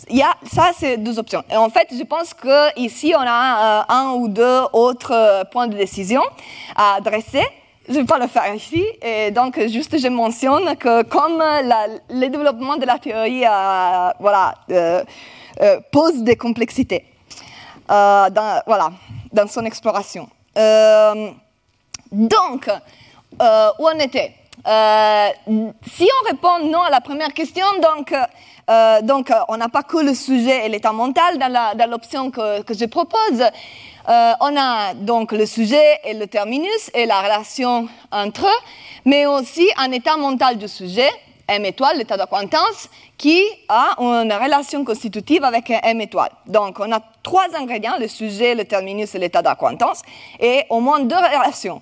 Il y a, ça, c'est deux options. Et en fait, je pense qu'ici, on a euh, un ou deux autres euh, points de décision à adresser. Je ne vais pas le faire ici. Et donc, juste, je mentionne que comme le développement de la théorie voilà, pose des complexités dans, voilà, dans son exploration. Donc, euh, où on était? Euh, Si on répond non à la première question, donc, euh, donc on n'a pas que le sujet et l'état mental dans l'option que, que, je propose. on a donc le sujet et le terminus et la relation entre eux, mais aussi un état mental du sujet M étoile, l'état d'acquaintance, qui a une relation constitutive avec M étoile. Donc, on a trois ingrédients, le sujet, le terminus et l'état d'acquaintance, et au moins deux relations.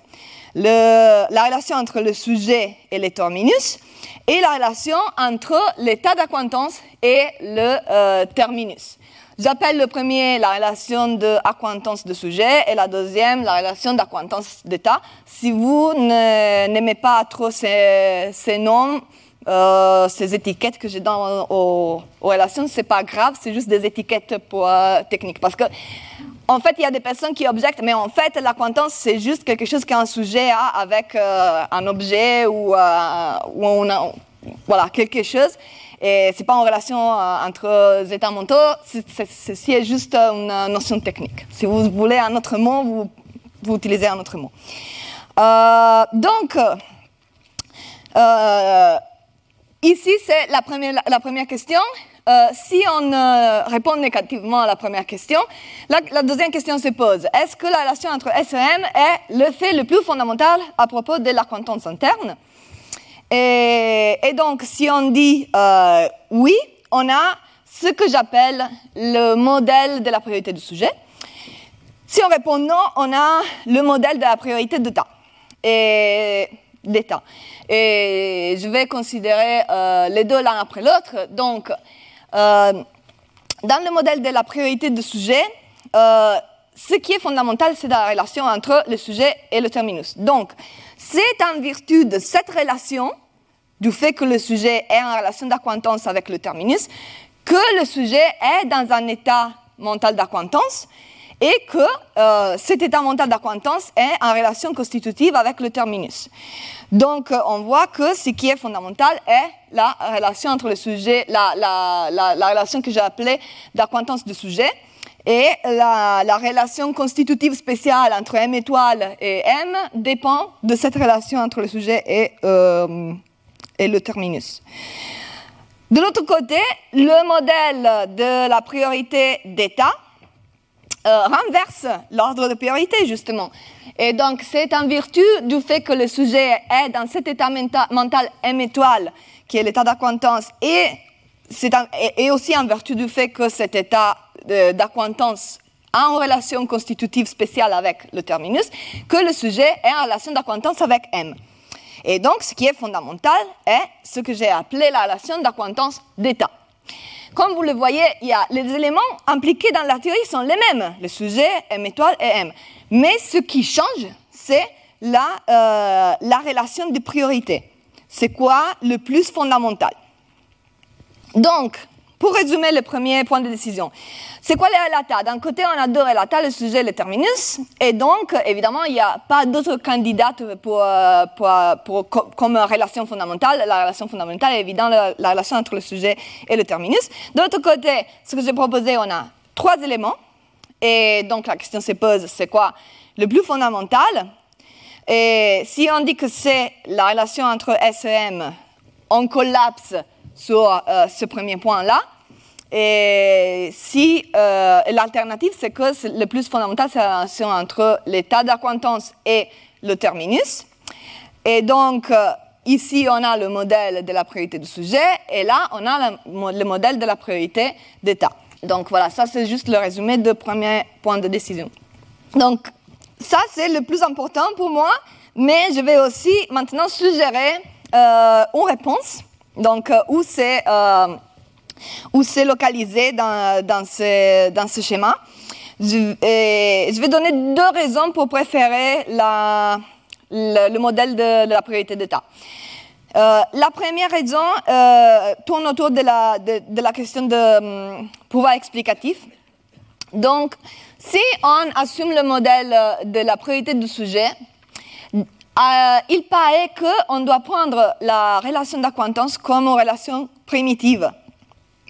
La relation entre le sujet et le terminus, et la relation entre l'état d'acquaintance et le euh, terminus. J'appelle le premier la relation d'acquaintance de sujet et la deuxième la relation d'acquaintance d'état. Si vous n'aimez pas trop ces, ces noms, euh, ces étiquettes que j'ai dans aux, aux relations, c'est pas grave, c'est juste des étiquettes pour euh, technique. Parce que, en fait, il y a des personnes qui objectent, mais en fait, la quantance, c'est juste quelque chose qu'un sujet a avec euh, un objet ou, euh, voilà, quelque chose. Et c'est pas en relation euh, entre états mentaux, ceci est juste une notion technique. Si vous voulez un autre mot, vous, vous utilisez un autre mot. Donc, ici, c'est la première, la première question. Euh, si on euh, répond négativement à la première question, la, deuxième question se pose. Est-ce que la relation entre S et M est le fait le plus fondamental à propos de la quantance interne? Et, donc, si on dit euh, oui, on a ce que j'appelle le modèle de la priorité du sujet. Si on répond non, on a le modèle de la priorité d'état. Et d'état. Et je vais considérer les deux l'un après l'autre. Donc, dans le modèle de la priorité du sujet, euh, ce qui est fondamental, c'est la relation entre le sujet et le terminus. Donc, c'est en vertu de cette relation, du fait que le sujet est en relation d'acquaintance avec le terminus, que le sujet est dans un état mental d'acquaintance et que euh, cet état mental d'acquaintance est en relation constitutive avec le terminus. Donc, euh, on voit que ce qui est fondamental est la relation entre le sujet, la, la, la, la relation que j'ai appelée d'acquaintance du sujet, et la, la, relation constitutive spéciale entre M étoile et M dépend de cette relation entre le sujet et, euh, et le terminus. De l'autre côté, le modèle de la priorité d'état euh, renverse l'ordre de priorité, justement. Et donc, c'est en vertu du fait que le sujet est dans cet état menta- mental M étoile, qui est l'état d'acquaintance, et, et- aussi en vertu du fait que cet état d'acquaintance a une relation constitutive spéciale avec le terminus, que le sujet est en relation d'acquaintance avec M. Et donc, ce qui est fondamental est ce que j'ai appelé la relation d'acquaintance d'état. Comme vous le voyez, il y a, les éléments impliqués dans la théorie sont les mêmes, le sujet, M étoile et M. Mais ce qui change, c'est la, euh, la relation de priorité. C'est quoi le plus fondamental? Donc, pour résumer le premier point de décision, c'est quoi les relata D'un côté, on a deux relata, le sujet et le terminus. Et donc, évidemment, il n'y a pas d'autres candidats pour, euh, pour, comme relation fondamentale. La relation fondamentale est évidemment la, la, relation entre le sujet et le terminus. De l'autre côté, ce que j'ai proposé, on a trois éléments. Et donc, la question se pose, c'est quoi le plus fondamental? Et si on dit que c'est la relation entre S et M, on collapse sur euh, ce premier point-là. Et si euh, l'alternative, c'est que le plus fondamental, c'est la relation entre l'état d'acquaintance et le terminus. Et donc, euh, ici, on a le modèle de la priorité du sujet, et là, on a le, le modèle de la priorité d'état. Donc voilà, ça c'est juste le résumé de premier point de décision. Donc, ça c'est le plus important pour moi, mais je vais aussi maintenant suggérer une réponse, donc euh, où c'est où c'est localisé dans, dans, ce, dans ce schéma? Je, vais donner deux raisons pour préférer le, le, modèle de, la priorité d'État. Euh, la première raison euh, tourne autour de la, question de um, pouvoir explicatif. Donc, si on assume le modèle de la priorité du sujet, euh, il paraît qu'on doit prendre la relation d'acquaintance comme une relation primitive.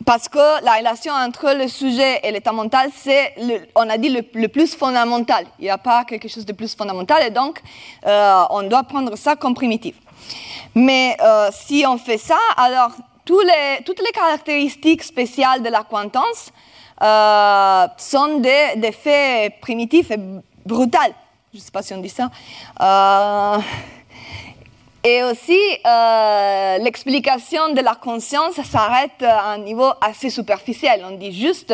Parce que la relation entre le sujet et l'état mental, c'est, on a dit, le, plus fondamental. Il n'y a pas quelque chose de plus fondamental et donc euh, on doit prendre ça comme primitif. Mais euh, si on fait ça, alors toutes les caractéristiques spéciales de la quantance euh, sont des, des, faits primitifs et brutaux. Je ne sais pas si on dit ça. Euh, et aussi, euh, l'explication de la conscience s'arrête à un niveau assez superficiel. On dit juste,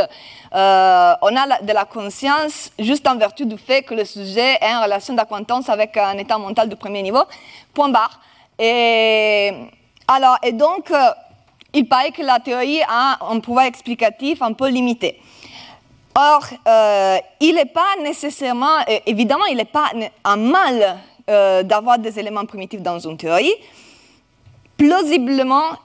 euh, on a de la conscience juste en vertu du fait que le sujet est en relation d'acquaintance avec un état mental de premier niveau, point barre. Et, alors, et donc, il paraît que la théorie a un pouvoir explicatif un peu limité. Or, euh, il n'est pas nécessairement, évidemment, il n'est pas un mal euh, d'avoir des éléments primitifs dans une théorie, plausiblement,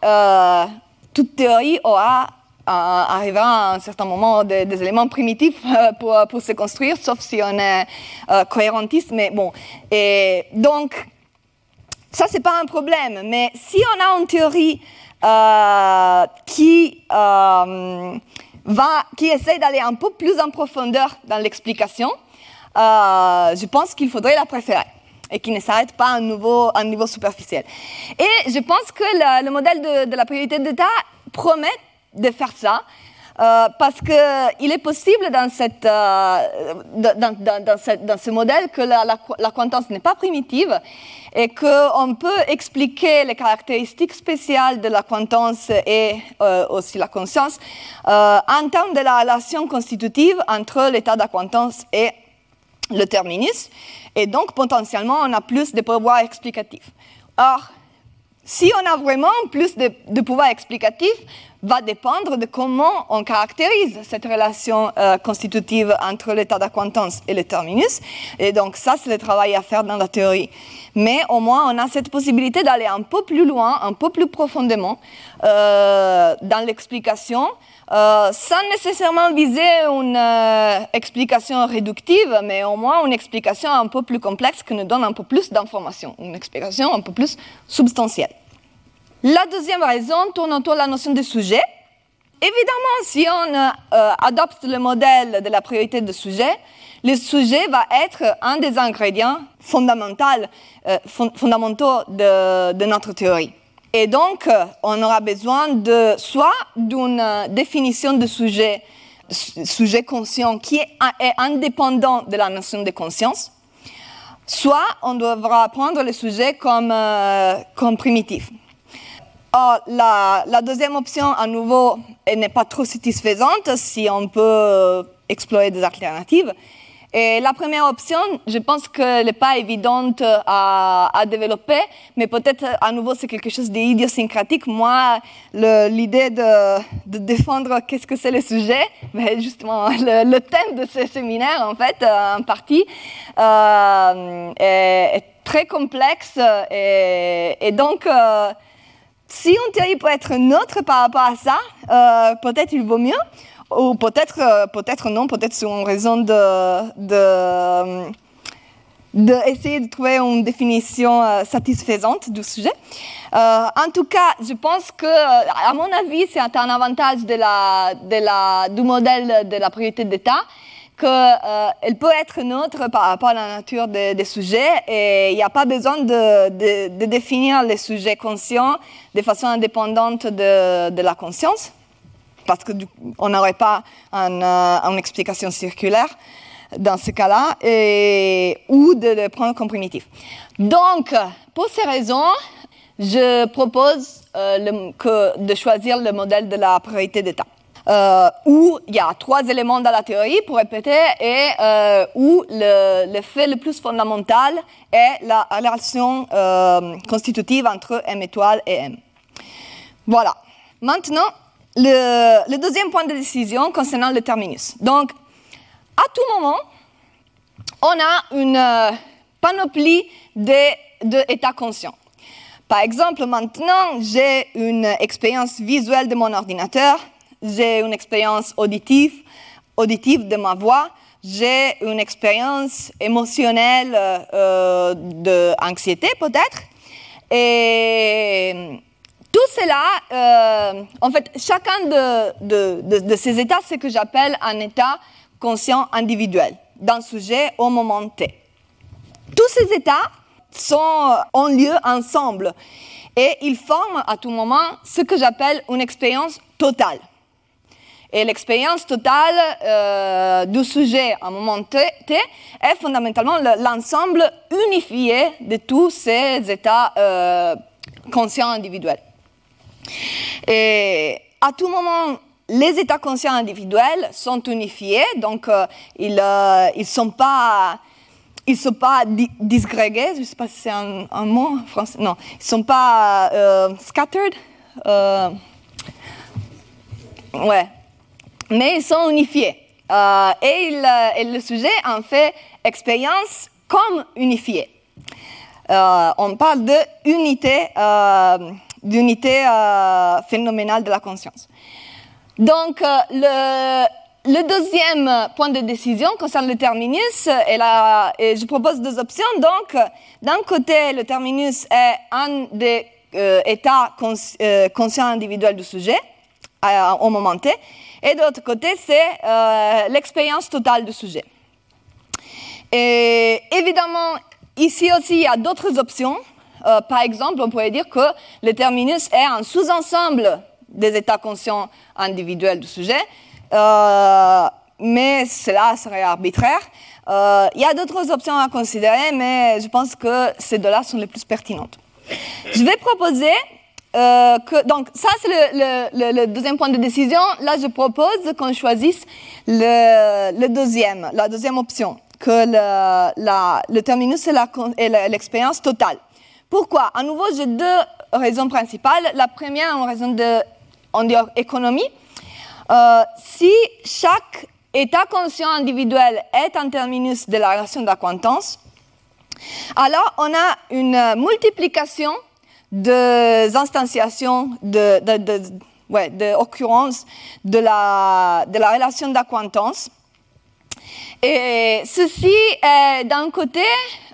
toute théorie aura arrivera à un certain moment des, éléments primitifs pour, pour, se construire, sauf si on est cohérentiste. Mais bon, et donc, ça, c'est pas un problème. Mais si on a une théorie qui qui essaie d'aller un peu plus en profondeur dans l'explication, euh, je pense qu'il faudrait la préférer et qui ne s'arrête pas à un niveau superficiel. Et je pense que le, modèle de, la priorité d'État promet de faire ça. Euh, parce qu'il est possible euh, dans, ce modèle que la, la, la n'est pas primitive et qu'on peut expliquer les caractéristiques spéciales de la quantance et euh, aussi la conscience en termes de la relation constitutive entre l'état de quantance et le terminus. Et donc, potentiellement, on a plus de pouvoir explicatif. Or, si on a vraiment plus de, pouvoir explicatif, va dépendre de comment on caractérise cette relation euh, constitutive entre l'état d'acquaintance et le terminus. Et donc ça, c'est le travail à faire dans la théorie. Mais au moins, on a cette possibilité d'aller un peu plus loin, un peu plus profondément euh, dans l'explication, euh, sans nécessairement viser une explication réductive, mais au moins une explication un peu plus complexe qui nous donne un peu plus d'informations, une explication un peu plus substantielle. La deuxième raison tourne autour de la notion de sujet. Évidemment, si on euh, adopte le modèle de la priorité de sujet, le sujet va être un des ingrédients fondamentaux, euh, fondamentaux de, notre théorie. Et donc, euh, on aura besoin de soit d'une définition de sujet, sujet conscient qui est, indépendant de la notion de conscience, soit on devra prendre le sujet comme, comme primitif. La, deuxième option, à nouveau, n'est pas trop satisfaisante si on peut explorer des alternatives. Et la première option, je pense qu'elle n'est pas évidente à, développer, mais peut-être à nouveau c'est quelque chose d'idiosyncratique. Moi, l'idée de, défendre qu'est-ce que c'est le sujet, mais justement le, thème de ce séminaire en fait, en partie, euh, est, très complexe et, donc euh, si une théorie peut être neutre par rapport à ça, euh, peut-être il vaut mieux, ou peut-être euh, peut-être non, peut-être c'est une raison de, de, de, de trouver une définition euh, satisfaisante du sujet. en tout cas, je pense que, à mon avis, c'est un avantage de de du modèle de la priorité d'État qu'elle euh, peut être neutre par rapport à la nature des, sujets et il n'y a pas besoin de, définir les sujets conscients de façon indépendante de, la conscience, parce qu'on n'aurait pas euh, une explication circulaire dans ce cas-là, ou de le prendre comme primitif. Donc, pour ces raisons, je propose euh, de choisir le modèle de la priorité d'État euh, où il y a trois éléments dans la théorie, pour répéter, et où le, fait le plus fondamental est la relation constitutive entre M étoile et M. Voilà. Maintenant, le, deuxième point de décision concernant le terminus. Donc, à tout moment, on a une euh, panoplie d'états conscients. Par exemple, maintenant, j'ai une expérience visuelle de mon ordinateur j'ai une expérience auditive, auditive de ma voix, j'ai une expérience émotionnelle euh, d'anxiété peut-être. Et tout cela, euh, en fait, chacun de, ces états, c'est ce que j'appelle un état conscient individuel d'un sujet au moment T. Tous ces états sont, ont lieu ensemble et ils forment à tout moment ce que j'appelle une expérience totale. Et l'expérience totale euh, du sujet à moment T, est fondamentalement l'ensemble unifié de tous ces états euh, conscients individuels. Et à tout moment, les états conscients individuels sont unifiés, donc euh, ils ne sont pas ils sont pas disgrégués, je ne sais pas si c'est un, mot français, non, ils ne sont pas scattered. ouais, mais ils sont unifiés. Euh, et, le sujet en fait expérience comme unifié. Euh, on parle de unité, euh, d'unité euh, phénoménale de la conscience. Donc, euh, le, deuxième point de décision concerne le terminus et, je propose deux options. Donc, d'un côté, le terminus est un des états conscients individuels du sujet au moment T, et de l'autre côté, c'est l'expérience totale du sujet. Et évidemment, ici aussi, il y a d'autres options. Euh, par exemple, on pourrait dire que le terminus est un sous-ensemble des états conscients individuels du sujet, euh, mais cela serait arbitraire. Euh, il y a d'autres options à considérer, mais je pense que ces deux-là sont les plus pertinentes. Je vais proposer que, donc ça c'est le, deuxième point de décision. Là, je propose qu'on choisisse le, deuxième, la deuxième option que le terminus est l'expérience totale. Pourquoi? À nouveau, j'ai deux raisons principales. La première, en raison de économie. Euh, si chaque état conscient individuel est un terminus de la relation d'acquaintance, alors on a une multiplication des instantiations de, de, de, ouais, de la, de la relation d'acquaintance et ceci est d'un côté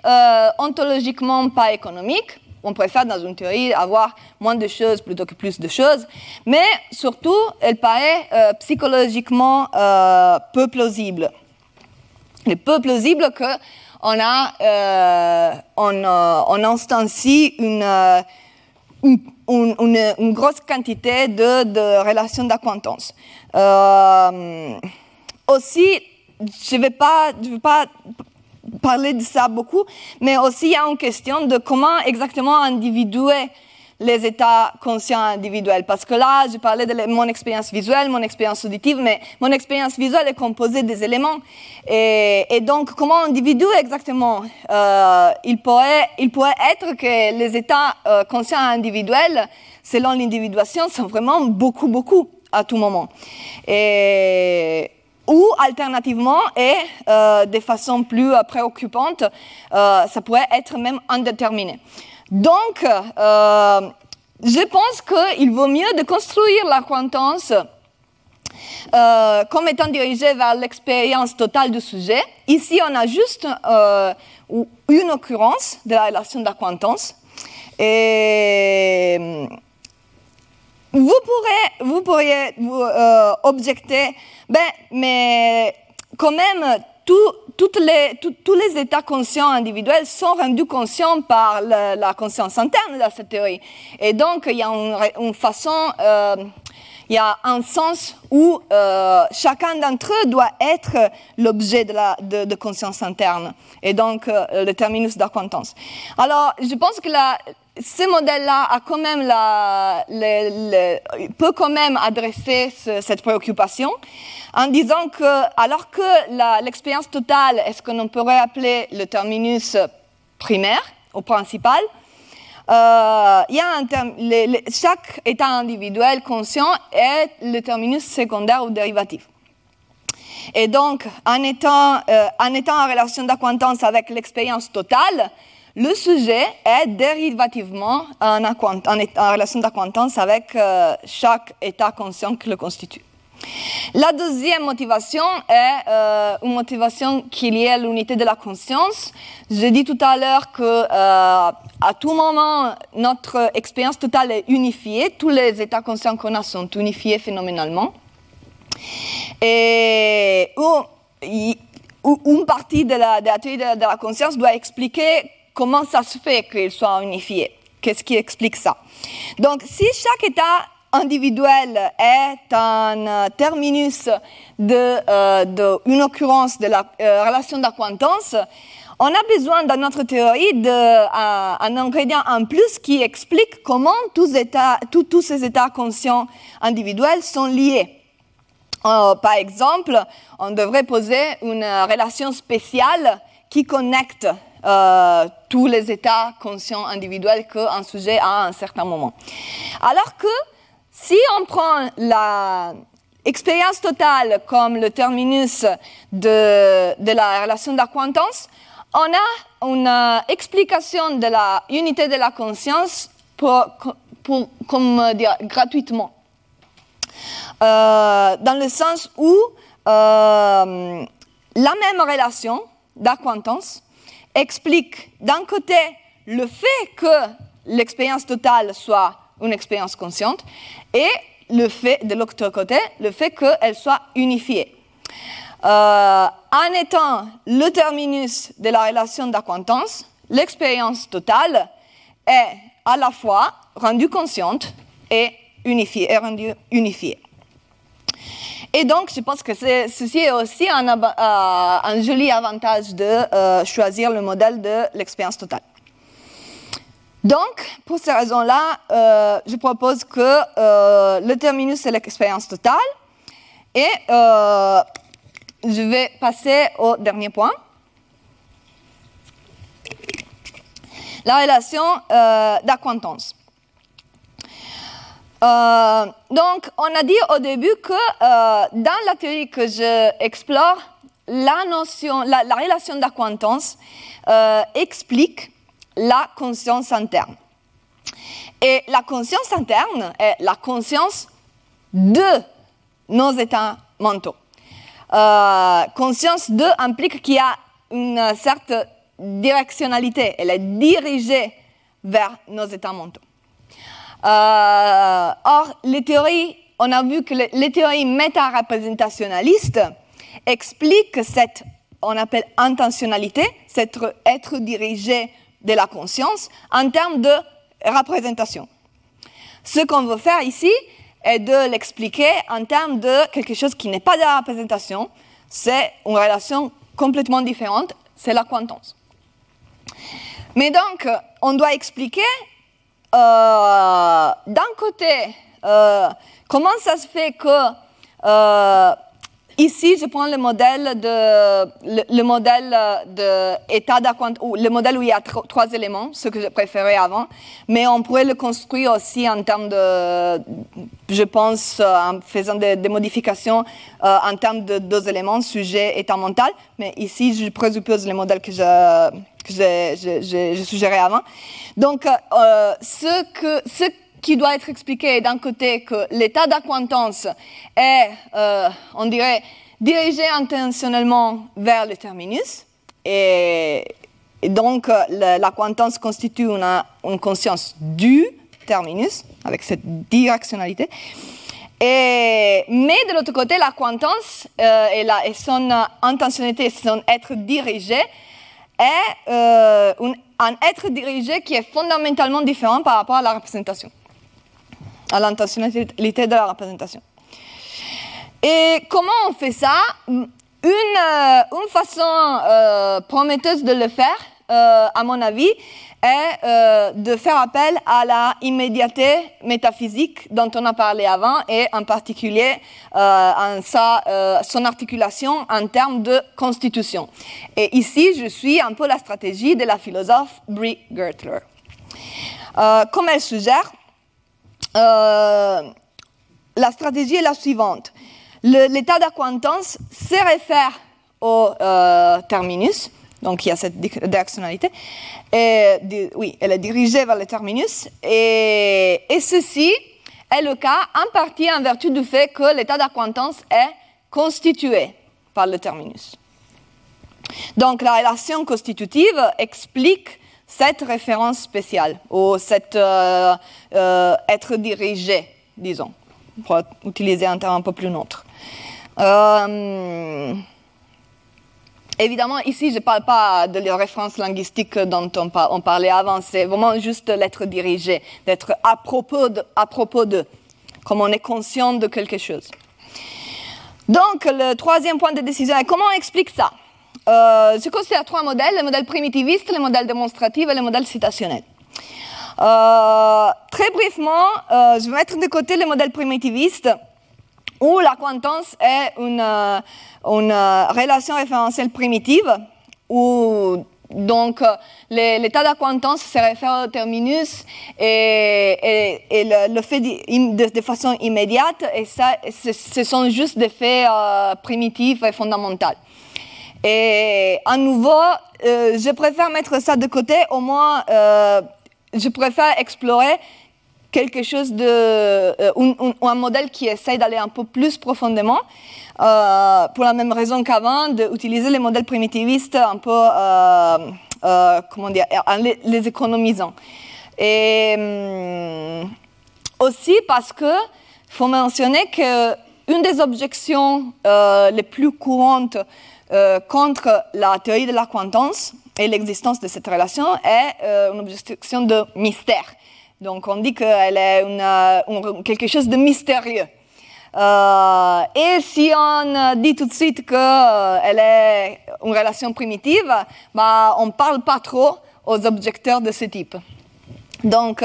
euh, ontologiquement pas économique. On préfère dans une théorie avoir moins de choses plutôt que plus de choses. Mais surtout, elle paraît euh, psychologiquement euh, peu plausible. Il peu plausible qu'on a, on, on instancie une, une, une, grosse quantité de, de relations d'acquaintance. aussi, je ne vais, pas, parler de ça beaucoup, mais aussi il y a une question de comment exactement individuer les états conscients individuels. Parce que là, je parlais de mon expérience visuelle, mon expérience auditive, mais mon expérience visuelle est composée des éléments. Et, donc, comment individuer exactement euh, il, pourrait, il pourrait être que les états euh, conscients individuels, selon l'individuation, sont vraiment beaucoup, beaucoup à tout moment. Et ou alternativement, et euh, de façon plus euh, préoccupante, euh, ça pourrait être même indéterminé. Donc, je pense qu'il vaut mieux de construire la comme étant dirigée vers l'expérience totale du sujet. Ici, on a juste une occurrence de la relation d'acquaintance. Et vous, pourrez, vous pourriez vous, objecter ben, mais quand même, toutes les, tous les états conscients individuels sont rendus conscients par la, conscience interne de cette théorie. Et donc, il y a une, façon, euh, il y a un sens où euh, chacun d'entre eux doit être l'objet de, la, de, conscience interne, et donc euh, le terminus d'acquaintance. Alors, je pense que la, ce modèle-là peut quand même adresser cette préoccupation en disant que, alors que l'expérience totale est ce qu'on pourrait appeler le terminus primaire ou principal, euh, chaque état individuel conscient est le terminus secondaire ou dérivatif. Et donc, en étant, euh, en, étant en relation d'acquaintance avec l'expérience totale, le sujet est dérivativement en, relation d'acquaintance avec euh, chaque état conscient qui le constitue. La deuxième motivation est euh, une motivation qui est l'unité de la conscience. J'ai dit tout à l'heure que euh, à tout moment notre expérience totale est unifiée, tous les états conscients qu'on a sont unifiés phénoménalement. Et une partie de la théorie de la conscience doit expliquer comment ça se fait qu'ils soient unifiés Qu'est-ce qui explique ça? Donc, si chaque État individuel est un euh, terminus d'une euh, occurrence de la euh, relation d'acquaintance, on a besoin dans notre théorie d'un ingrédient en plus qui explique comment tous, ces états conscients individuels sont liés. par exemple, on devrait poser une relation spéciale qui connecte tous les états conscients individuels qu'un sujet a à un certain moment. Alors que si on prend l'expérience totale comme le terminus de, de la relation d'acquaintance, on a une explication de la unité de la conscience pour, comme dire, gratuitement. dans le sens où la même relation d'acquaintance explique d'un côté le fait que l'expérience totale soit une expérience consciente et le fait, de l'autre côté, le fait qu'elle soit unifiée. Euh, en étant le terminus de la relation d'acquaintance, l'expérience totale est à la fois rendue consciente et rendue unifiée. Et donc, je pense que ceci est aussi un, euh, joli avantage de euh, choisir le modèle de l'expérience totale. Donc, pour ces raisons-là, euh, je propose que le terminus c'est l'expérience totale. Et je vais passer au dernier point. La relation d'acquaintance. Euh, donc, on a dit au début que euh, dans la théorie que j'explore, la la, relation d'acquaintance euh, explique la conscience interne. Et la conscience interne est la conscience de nos états mentaux. conscience de implique qu'il y a une certaine directionnalité, elle est dirigée vers nos états mentaux. Euh, or, les théories, on a vu que les, théories méta-représentationnalistes expliquent cette, on appelle intentionnalité, cet être dirigé de la conscience en termes de représentation. Ce qu'on veut faire ici est de l'expliquer en termes de quelque chose qui n'est pas de la représentation, c'est une relation complètement différente, c'est la quantance. Mais donc, on doit expliquer d'un côté, euh, comment ça se fait que euh, ici, je prends le modèle de le, modèle de état ou le modèle où il y a trois éléments, ce que je préférais avant, mais on pourrait le construire aussi en termes de, je pense, en faisant des, modifications en termes de deux éléments, sujet, état mental. Mais ici, je présuppose le modèle que je que j'ai suggéré avant. Donc, euh, ce, qui doit être expliqué d'un côté que l'état d'acquaintance est, euh, on dirait, dirigé intentionnellement vers le terminus. Et, donc, l'acquaintance constitue une, conscience du terminus, avec cette directionnalité. Mais de l'autre côté, l'acquaintance euh, et, et son intentionnalité, son être dirigé, est euh, un être dirigé qui est fondamentalement différent par rapport à la représentation, à l'intentionnalité de la représentation. Et comment on fait ça? Une, euh, façon euh, prometteuse de le faire, à mon avis, est euh, de faire appel à la immédiateté métaphysique dont on a parlé avant et en particulier euh, en sa, euh, son articulation en termes de constitution. Et ici, je suis un peu la stratégie de la philosophe Brie Gertler. comme elle suggère, la stratégie est la suivante. L'état d'acquaintance se réfère au terminus, donc il y a cette directionnalité. Oui, elle est dirigée vers le terminus. Et, et, ceci est le cas en partie en vertu du fait que l'état d'acquaintance est constitué par le terminus. Donc la relation constitutive explique cette référence spéciale ou cet euh, euh, être dirigé, disons, pour utiliser un terme un peu plus neutre. Euh, Évidemment, ici, je ne parle pas de la référence linguistique dont on, parlait avant, c'est vraiment juste l'être dirigé, d'être à propos de, à propos de, comme on est conscient de quelque chose. Donc, le troisième point de décision est comment on explique ça? Euh, Je considère trois modèles, le modèle primitiviste, le modèle démonstratif et le modèle citationnel. Euh, très brièvement, euh, je vais mettre de côté le modèle primitiviste où la quantance est une, euh, euh, relation référentielle primitive, où donc l'état d'acquaintance se réfère au terminus et, le, fait de, façon immédiate, et ça, ce, sont juste des faits euh, primitifs et fondamentaux. Et à nouveau, je préfère mettre ça de côté, au moins je préfère explorer quelque chose de, un, modèle qui essaye d'aller un peu plus profondément, pour la même raison qu'avant, d'utiliser les modèles primitivistes un peu, comment dire, en les, économisant. Et hum, aussi parce que faut mentionner qu'une des objections les plus courantes euh, contre la théorie de la quantance et l'existence de cette relation est euh, une objection de mystère. Donc on dit qu'elle est une, quelque chose de mystérieux. Euh, et si on dit tout de suite qu'elle est une relation primitive, bah, on ne parle pas trop aux objecteurs de ce type. Donc,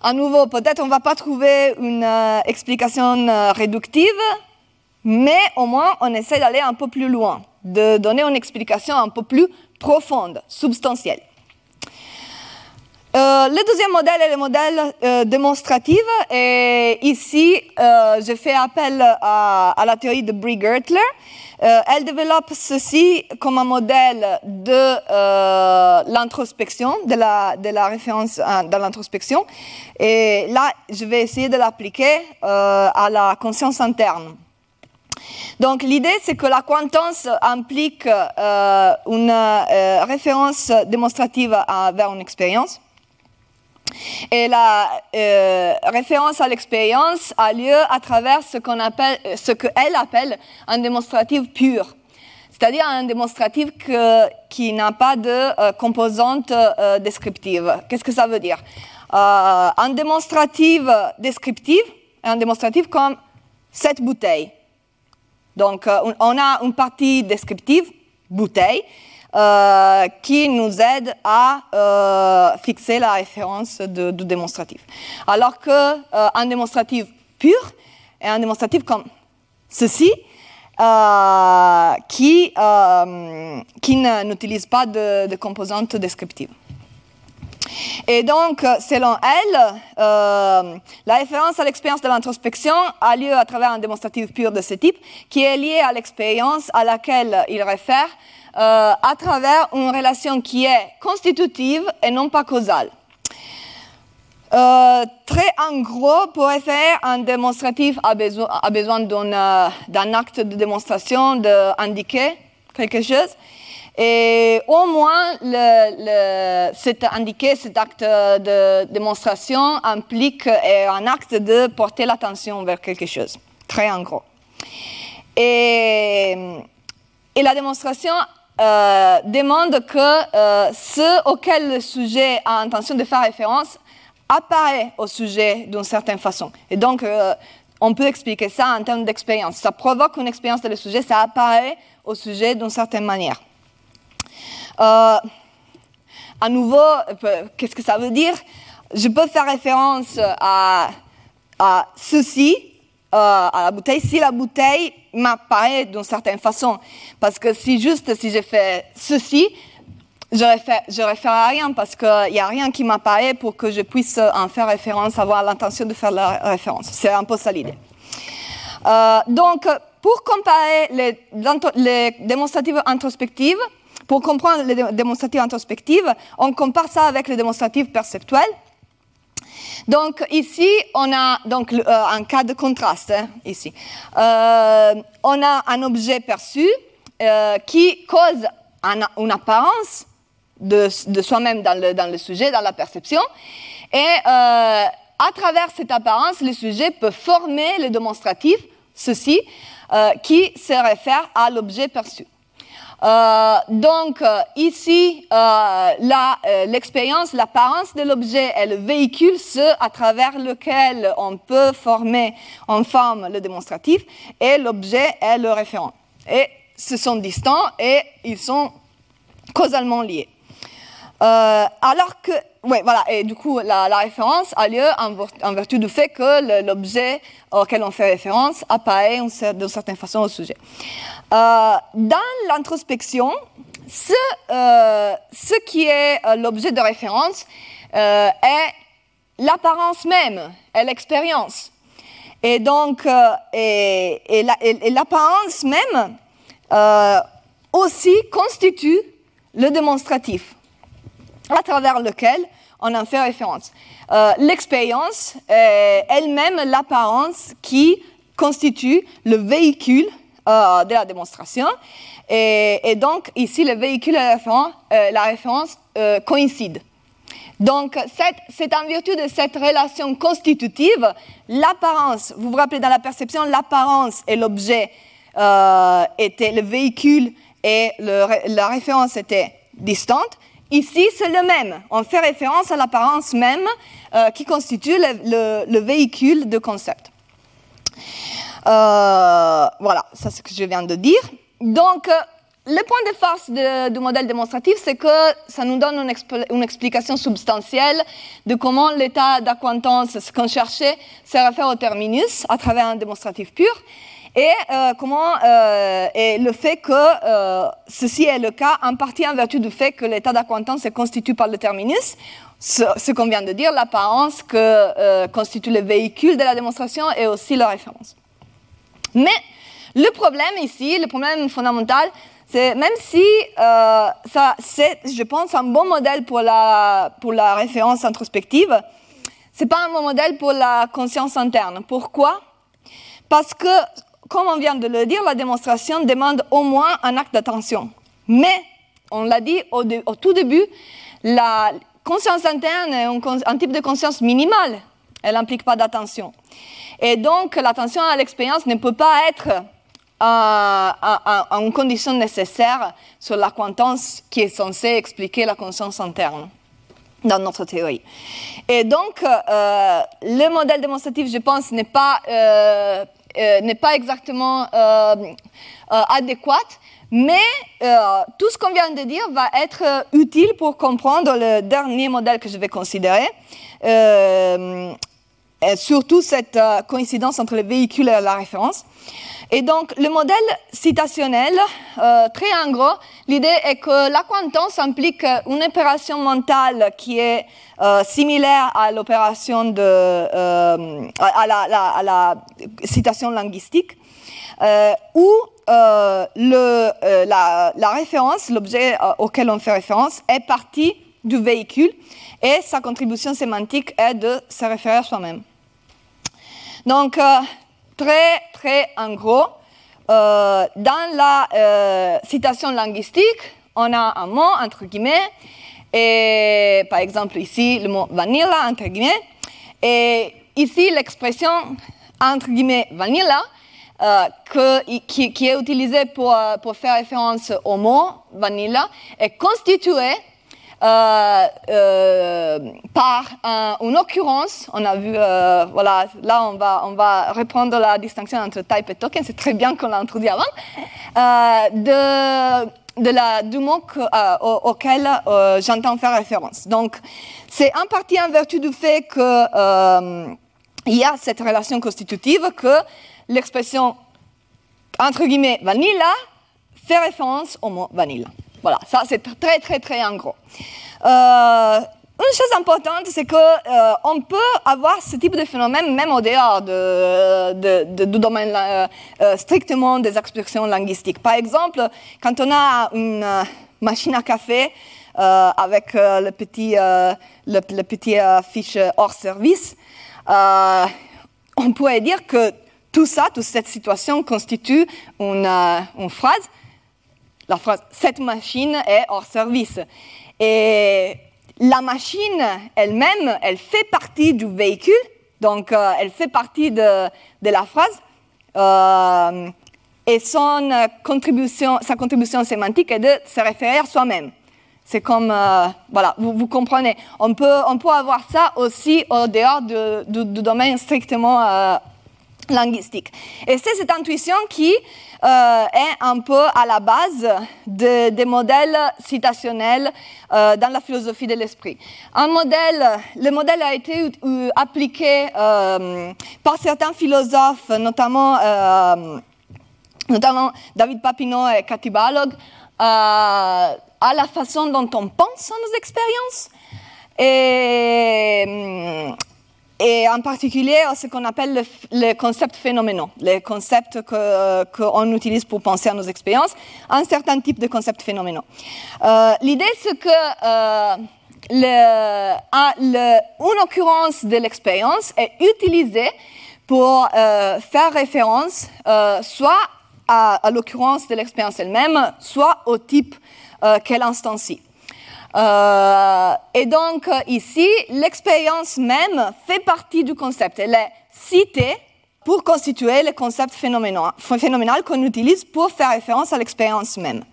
à nouveau, peut-être on ne va pas trouver une explication réductive, mais au moins on essaie d'aller un peu plus loin de donner une explication un peu plus profonde, substantielle. Euh, le deuxième modèle est le modèle euh, démonstratif. Et ici, euh, je fais appel à, la théorie de Brie-Gertler. elle développe ceci comme un modèle de l'introspection, de la, référence dans l'introspection. Et là, je vais essayer de l'appliquer à la conscience interne. Donc l'idée, c'est que la quantance implique une référence démonstrative vers une expérience. Et la euh, référence à l'expérience a lieu à travers ce qu'on appelle, ce qu'elle appelle un démonstratif pur, c'est-à-dire un démonstratif qui n'a pas de composante descriptive. Qu'est-ce que ça veut dire? Un démonstratif descriptif, un démonstratif comme cette bouteille. Donc, euh, on a une partie descriptive, bouteille, euh, qui nous aide à euh, fixer la référence du démonstratif. Alors qu'un démonstratif pur est un démonstratif comme ceci, qui, qui n'utilise pas de, de composantes descriptives. Et donc, selon elle, euh, la référence à l'expérience de l'introspection a lieu à travers un démonstratif pur de ce type, qui est lié à l'expérience à laquelle il réfère euh, à travers une relation qui est constitutive et non pas causale. Euh, très en gros, pour faire un démonstratif a besoin, besoin d'un acte de démonstration, d'indiquer quelque chose. Et au moins, cet indiqué, cet acte de démonstration implique un acte de porter l'attention vers quelque chose, très en gros. Et la démonstration euh, demande que euh, ce auquel le sujet a intention de faire référence apparaît au sujet d'une certaine façon. Et donc, euh, on peut expliquer ça en termes d'expérience. Ça provoque une expérience de le sujet, ça apparaît au sujet d'une certaine manière. À nouveau, qu'est-ce que ça veut dire? Je peux faire référence à, à ceci, à la bouteille, si la bouteille m'apparaît d'une certaine façon. Parce que si juste si je fais ceci, je ne réfère à rien parce qu'il n'y a rien qui m'apparaît pour que je puisse en faire référence, avoir l'intention de faire la référence. C'est un peu ça l'idée. donc, pour comparer les, les démonstratives introspectives, pour comprendre les démonstratives introspectives, on compare ça avec les démonstratives perceptuelles. Donc ici, on a donc, euh, un cas de contraste. Hein. Euh, on a un objet perçu euh, qui cause une apparence de, soi-même dans le, dans le, sujet, dans la perception. Et à travers cette apparence, le sujet peut former le démonstratif, ceci, qui se réfère à l'objet perçu. Euh, donc euh, ici, euh, l'expérience, l'apparence de l'objet est le véhicule, ce à travers lequel on peut former en forme le démonstratif, et l'objet est le référent. Et ce sont distants et ils sont causalement liés. alors que oui, voilà. Et du coup, la, référence a lieu en, vertu du fait que l'objet auquel on fait référence apparaît d'une certaine façon au sujet. Euh, dans l'introspection, ce, euh, qui est euh, l'objet de référence est l'apparence même, est l'expérience. Et donc, l'apparence même aussi constitue le démonstratif à travers lequel on en fait référence. Euh, l'expérience est elle-même l'apparence qui constitue le véhicule euh, de la démonstration. Et, donc, ici, le véhicule et la référence, coïncident. Donc, c'est en vertu de cette relation constitutive, l'apparence, vous vous rappelez dans la perception, l'apparence et l'objet euh, étaient le véhicule et la référence était distante. Ici, c'est le même. On fait référence à l'apparence même euh, qui constitue le, véhicule de concept. Euh, voilà, c'est ce que je viens de dire. Donc, le point de force du modèle démonstratif, c'est que ça nous donne une, explication substantielle de comment l'état d'acquaintance, ce qu'on cherchait, se réfère au terminus à travers un démonstratif pur. Et euh, comment euh, le fait que euh, ceci est le cas en partie en vertu du fait que l'état d'acquaintance se constitue par le terminus, ce, qu'on vient de dire, l'apparence que constitue le véhicule de la démonstration et aussi la référence. Mais le problème ici, le problème fondamental, c'est même si ça, c'est, je pense, un bon modèle pour la, pour la référence introspective, c'est pas un bon modèle pour la conscience interne. Pourquoi? Parce que, comme on vient de le dire, la démonstration demande au moins un acte d'attention. Mais, on l'a dit au, tout début, la conscience interne est un, type de conscience minimale. Elle n'implique pas d'attention. Et donc, l'attention à l'expérience ne peut pas être une condition nécessaire sur la l'acquaintance qui est censée expliquer la conscience interne dans notre théorie. Et donc, euh, le modèle démonstratif, je pense, n'est pas, euh, euh, n'est pas exactement adéquat, mais tout ce qu'on vient de dire va être utile pour comprendre le dernier modèle que je vais considérer. Et surtout cette coïncidence entre le véhicule et la référence. Et donc, le modèle citationnel, euh, très en gros, l'idée est que l'acquaintance implique une opération mentale qui est euh, similaire à l'opération de, euh, à, la, citation linguistique, où le, la, la, référence, l'objet auquel on fait référence, est partie du véhicule et sa contribution sémantique est de se référer à soi-même. Donc, très, très en gros, euh, dans la euh, citation linguistique, on a un mot, entre guillemets, et par exemple ici, le mot vanilla, entre guillemets, et ici, l'expression, entre guillemets, vanilla, euh, qui, est utilisée pour, pour faire référence au mot vanilla, est constituée euh, euh, par une occurrence, on a vu, euh, voilà, là on va, on va reprendre la distinction entre type et token, c'est très bien qu'on l'a introduit avant, de, la, du mot auquel j'entends faire référence. Donc, c'est en partie en vertu du fait qu'il y a cette relation constitutive que l'expression entre guillemets vanilla fait référence au mot vanilla. Voilà, ça c'est très très très en gros. Euh, une chose importante, c'est qu'on euh, peut avoir ce type de phénomène même au dehors de, du domaine euh, strictement des expressions linguistiques. Par exemple, quand on a une machine à café avec le petit, le, petit fiche hors service, on pourrait dire que tout ça, toute cette situation constitue une phrase la phrase Cette machine est hors service. Et la machine elle-même, elle fait partie du véhicule, donc euh, elle fait partie de, la phrase. Euh, et son contribution, sa contribution sémantique est de se référer à soi-même. C'est comme, euh, voilà, vous, vous, comprenez. On peut, on peut avoir ça aussi au dehors du, du domaine strictement linguistique. Et c'est cette intuition qui euh, est un peu à la base des modèles citationnels euh, dans la philosophie de l'esprit. Le modèle a été appliqué euh, par certains philosophes, notamment, notamment David Papineau et Cathy Balog, à la façon dont on pense à nos expériences. Et et en particulier ce qu'on appelle les concepts phénoménaux, les concepts qu'on utilise pour penser à nos expériences, un certain type de concepts phénoménaux. Euh, l'idée, c'est que euh, le, le, une occurrence de l'expérience est utilisée pour euh, faire référence soit à, à l'occurrence de l'expérience elle-même, soit au type qu'elle instancie. Euh, et donc ici, l'expérience même fait partie du concept. Elle est citée pour constituer le concept phénoménal qu'on utilise pour faire référence à l'expérience même.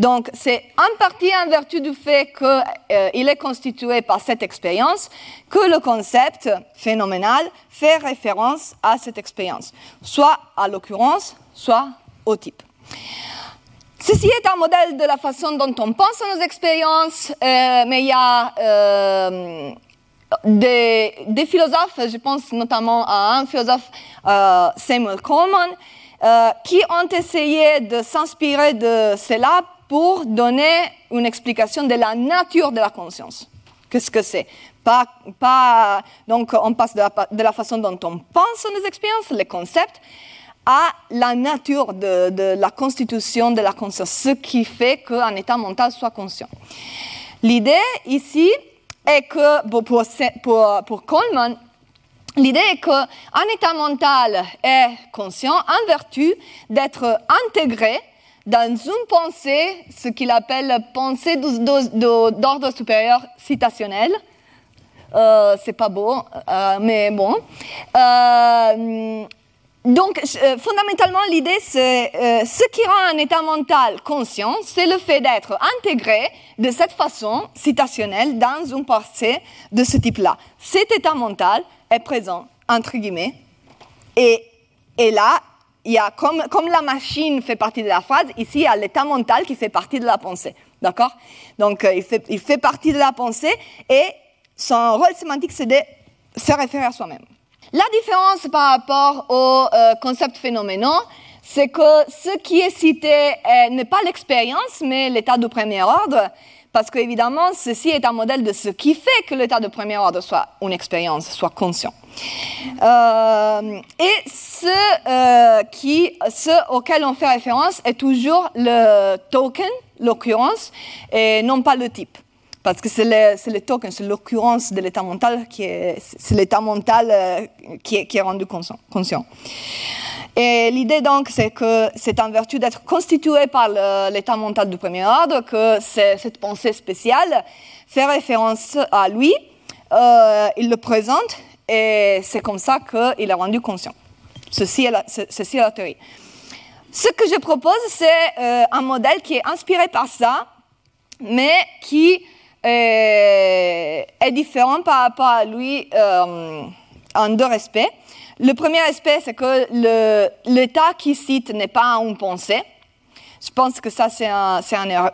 Donc, c'est en partie en vertu du fait qu'il euh, est constitué par cette expérience que le concept phénoménal fait référence à cette expérience, soit à l'occurrence, soit au type. Ceci est un modèle de la façon dont on pense à nos expériences, euh, mais il y a euh, des, philosophes, je pense notamment à un philosophe, euh, Samuel Coleman, qui ont essayé de s'inspirer de cela pour donner une explication de la nature de la conscience. Qu'est-ce que c'est? Donc, on passe de la, de la façon dont on pense aux expériences, les concepts, à la nature de, la constitution de la conscience, ce qui fait qu'un état mental soit conscient. L'idée ici est que, pour, pour, pour Coleman, l'idée est qu'un état mental est conscient en vertu d'être intégré dans une pensée, ce qu'il appelle pensée d'ordre supérieur citationnel. Euh, c'est pas beau, euh, mais bon. Euh, donc, euh, fondamentalement, l'idée, c'est euh, ce qui rend un état mental conscient, c'est le fait d'être intégré de cette façon citationnelle dans une pensée de ce type-là. Cet état mental est présent, entre guillemets, et, là, il y a comme, la machine fait partie de la phrase, ici, il y a l'état mental qui fait partie de la pensée. D'accord? Donc, euh, il fait partie de la pensée et son rôle sémantique, c'est de se référer à soi-même. La différence par rapport au euh, concept phénoménal, c'est que ce qui est cité n'est pas l'expérience, mais l'état de premier ordre, parce qu'évidemment, ceci est un modèle de ce qui fait que l'état de premier ordre soit une expérience, soit conscient. Euh, et ce, euh, qui, ce auquel on fait référence est toujours le token, l'occurrence, et non pas le type parce que c'est le, le, token, c'est l'occurrence de l'état mental qui est, c'est l'état mental euh, qui, est, qui, est, rendu conscient. Et l'idée donc, c'est que c'est en vertu d'être constitué par l'état mental du premier ordre que cette pensée spéciale fait référence à lui, euh, il le présente et c'est comme ça qu'il est rendu conscient. Ceci est la, ceci est la théorie. Ce que je propose, c'est euh, un modèle qui est inspiré par ça, mais qui est, différent par rapport à lui euh, en deux aspects. Le premier aspect, c'est que l'état qui cite n'est pas une pensée. Je pense que ça, c'est un,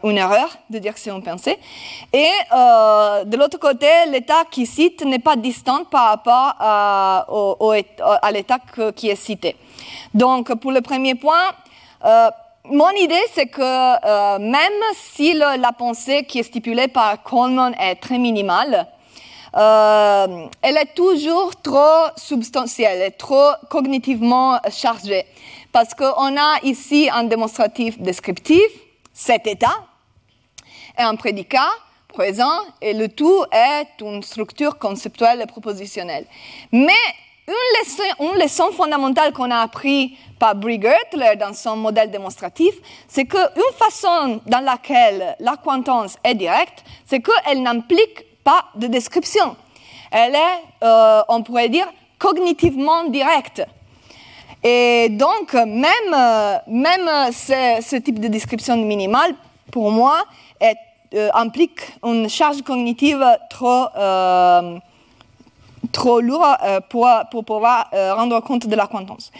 une erreur de dire que c'est une pensée. Et euh, de l'autre côté, l'état qui cite n'est pas distant par rapport à, l'état qui est cité. Donc, pour le premier point, euh, mon idée, c'est que euh, même si la pensée qui est stipulée par Coleman est très minimale, euh, elle est toujours trop substantielle, est trop cognitivement chargée. Parce qu'on a ici un démonstratif descriptif, cet état, et un prédicat présent, et le tout est une structure conceptuelle et propositionnelle. Mais une leçon, fondamentale qu'on a appris par Brie Gertler dans son modèle démonstratif, c'est qu'une façon dans laquelle la quantance est directe, c'est qu'elle n'implique pas de description. Elle est, euh, on pourrait dire, cognitivement directe. Et donc, même, euh, même ce, type de description minimale, pour moi, euh, implique une charge cognitive trop trop lourd euh, pour, pour, pouvoir euh, rendre compte de la quantance.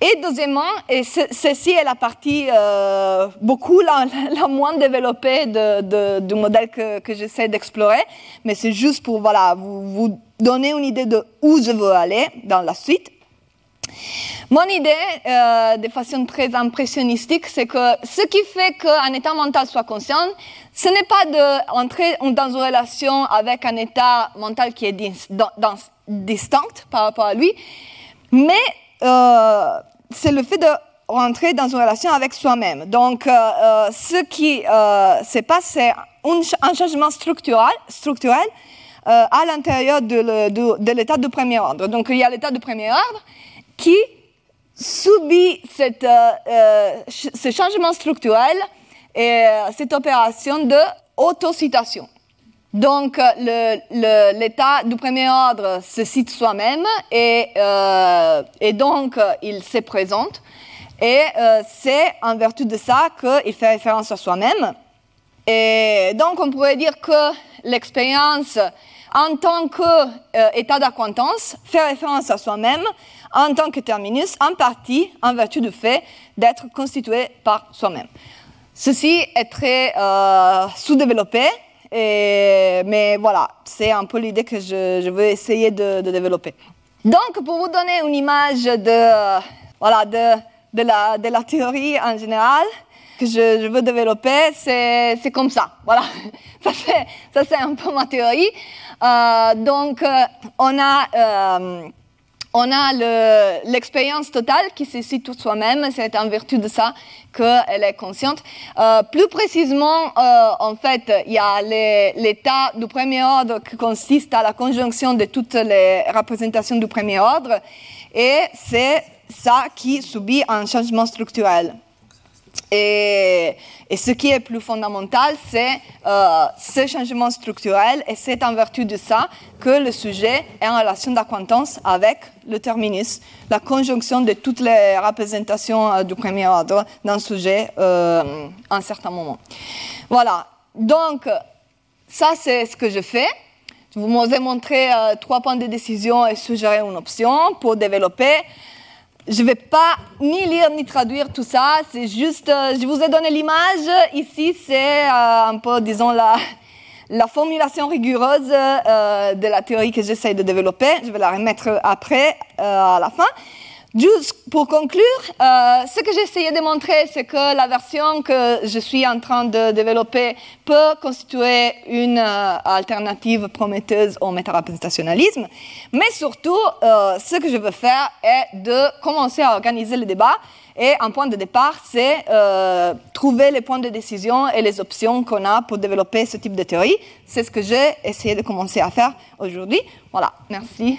Et deuxièmement, et ceci est la partie euh, beaucoup la, moins développée du modèle que, j'essaie d'explorer, mais c'est juste pour voilà, vous donner une idée de où je veux aller dans la suite. Mon idée, euh, de façon très impressionnistique, c'est que ce qui fait qu'un état mental soit conscient, ce n'est pas d'entrer dans une relation avec un état mental qui est distinct par rapport à lui, mais euh, c'est le fait de rentrer dans une relation avec soi-même. Donc, euh, ce qui se passe, c'est un changement structurel à l'intérieur de l'état de premier ordre. Donc il y a l'état de premier ordre qui subit cette, ce changement structurel et cette opération de autocitation. Donc, l'état du premier ordre se cite soi-même et, euh, donc il se présente. Et euh, c'est en vertu de ça qu'il fait référence à soi-même. Et donc, on pourrait dire que l'expérience en tant qu'état euh, d'acquaintance fait référence à soi-même en tant que terminus, en partie en vertu du fait d'être constitué par soi-même. Ceci est très sous-développé mais voilà, c'est un peu l'idée que je, veux essayer de, développer. Donc, pour vous donner une image de, voilà, de, de, la, théorie en général que je, veux développer, c'est comme ça. Voilà, ça c'est un peu ma théorie. Euh, donc, euh, on a... Euh, on a l'expérience totale qui se situe soi-même, c'est en vertu de ça qu'elle est consciente. Euh, plus précisément, euh, en fait, il y a l'état du premier ordre qui consiste à la conjonction de toutes les représentations du premier ordre, et c'est ça qui subit un changement structurel. Et, ce qui est plus fondamental, c'est euh, ce changement structurel, et c'est en vertu de ça que le sujet est en relation d'acquaintance avec le terminus, la conjonction de toutes les représentations euh, du premier ordre d'un sujet euh, à un certain moment. Voilà, donc ça c'est ce que je fais. Je vous ai montré trois points de décision et suggéré une option pour développer. Je ne vais pas ni lire ni traduire tout ça, c'est juste, euh, je vous ai donné l'image. Ici, c'est euh, un peu, disons, la, la formulation rigoureuse euh, de la théorie que j'essaie de développer. Je vais la remettre après, à la fin. Juste pour conclure, euh, ce que j'ai essayé de montrer, c'est que la version que je suis en train de développer peut constituer une euh, alternative prometteuse au métareprésentationnalisme. Mais surtout, euh, ce que je veux faire est de commencer à organiser le débat. Et un point de départ, c'est trouver les points de décision et les options qu'on a pour développer ce type de théorie. C'est ce que j'ai essayé de commencer à faire aujourd'hui. Voilà, merci.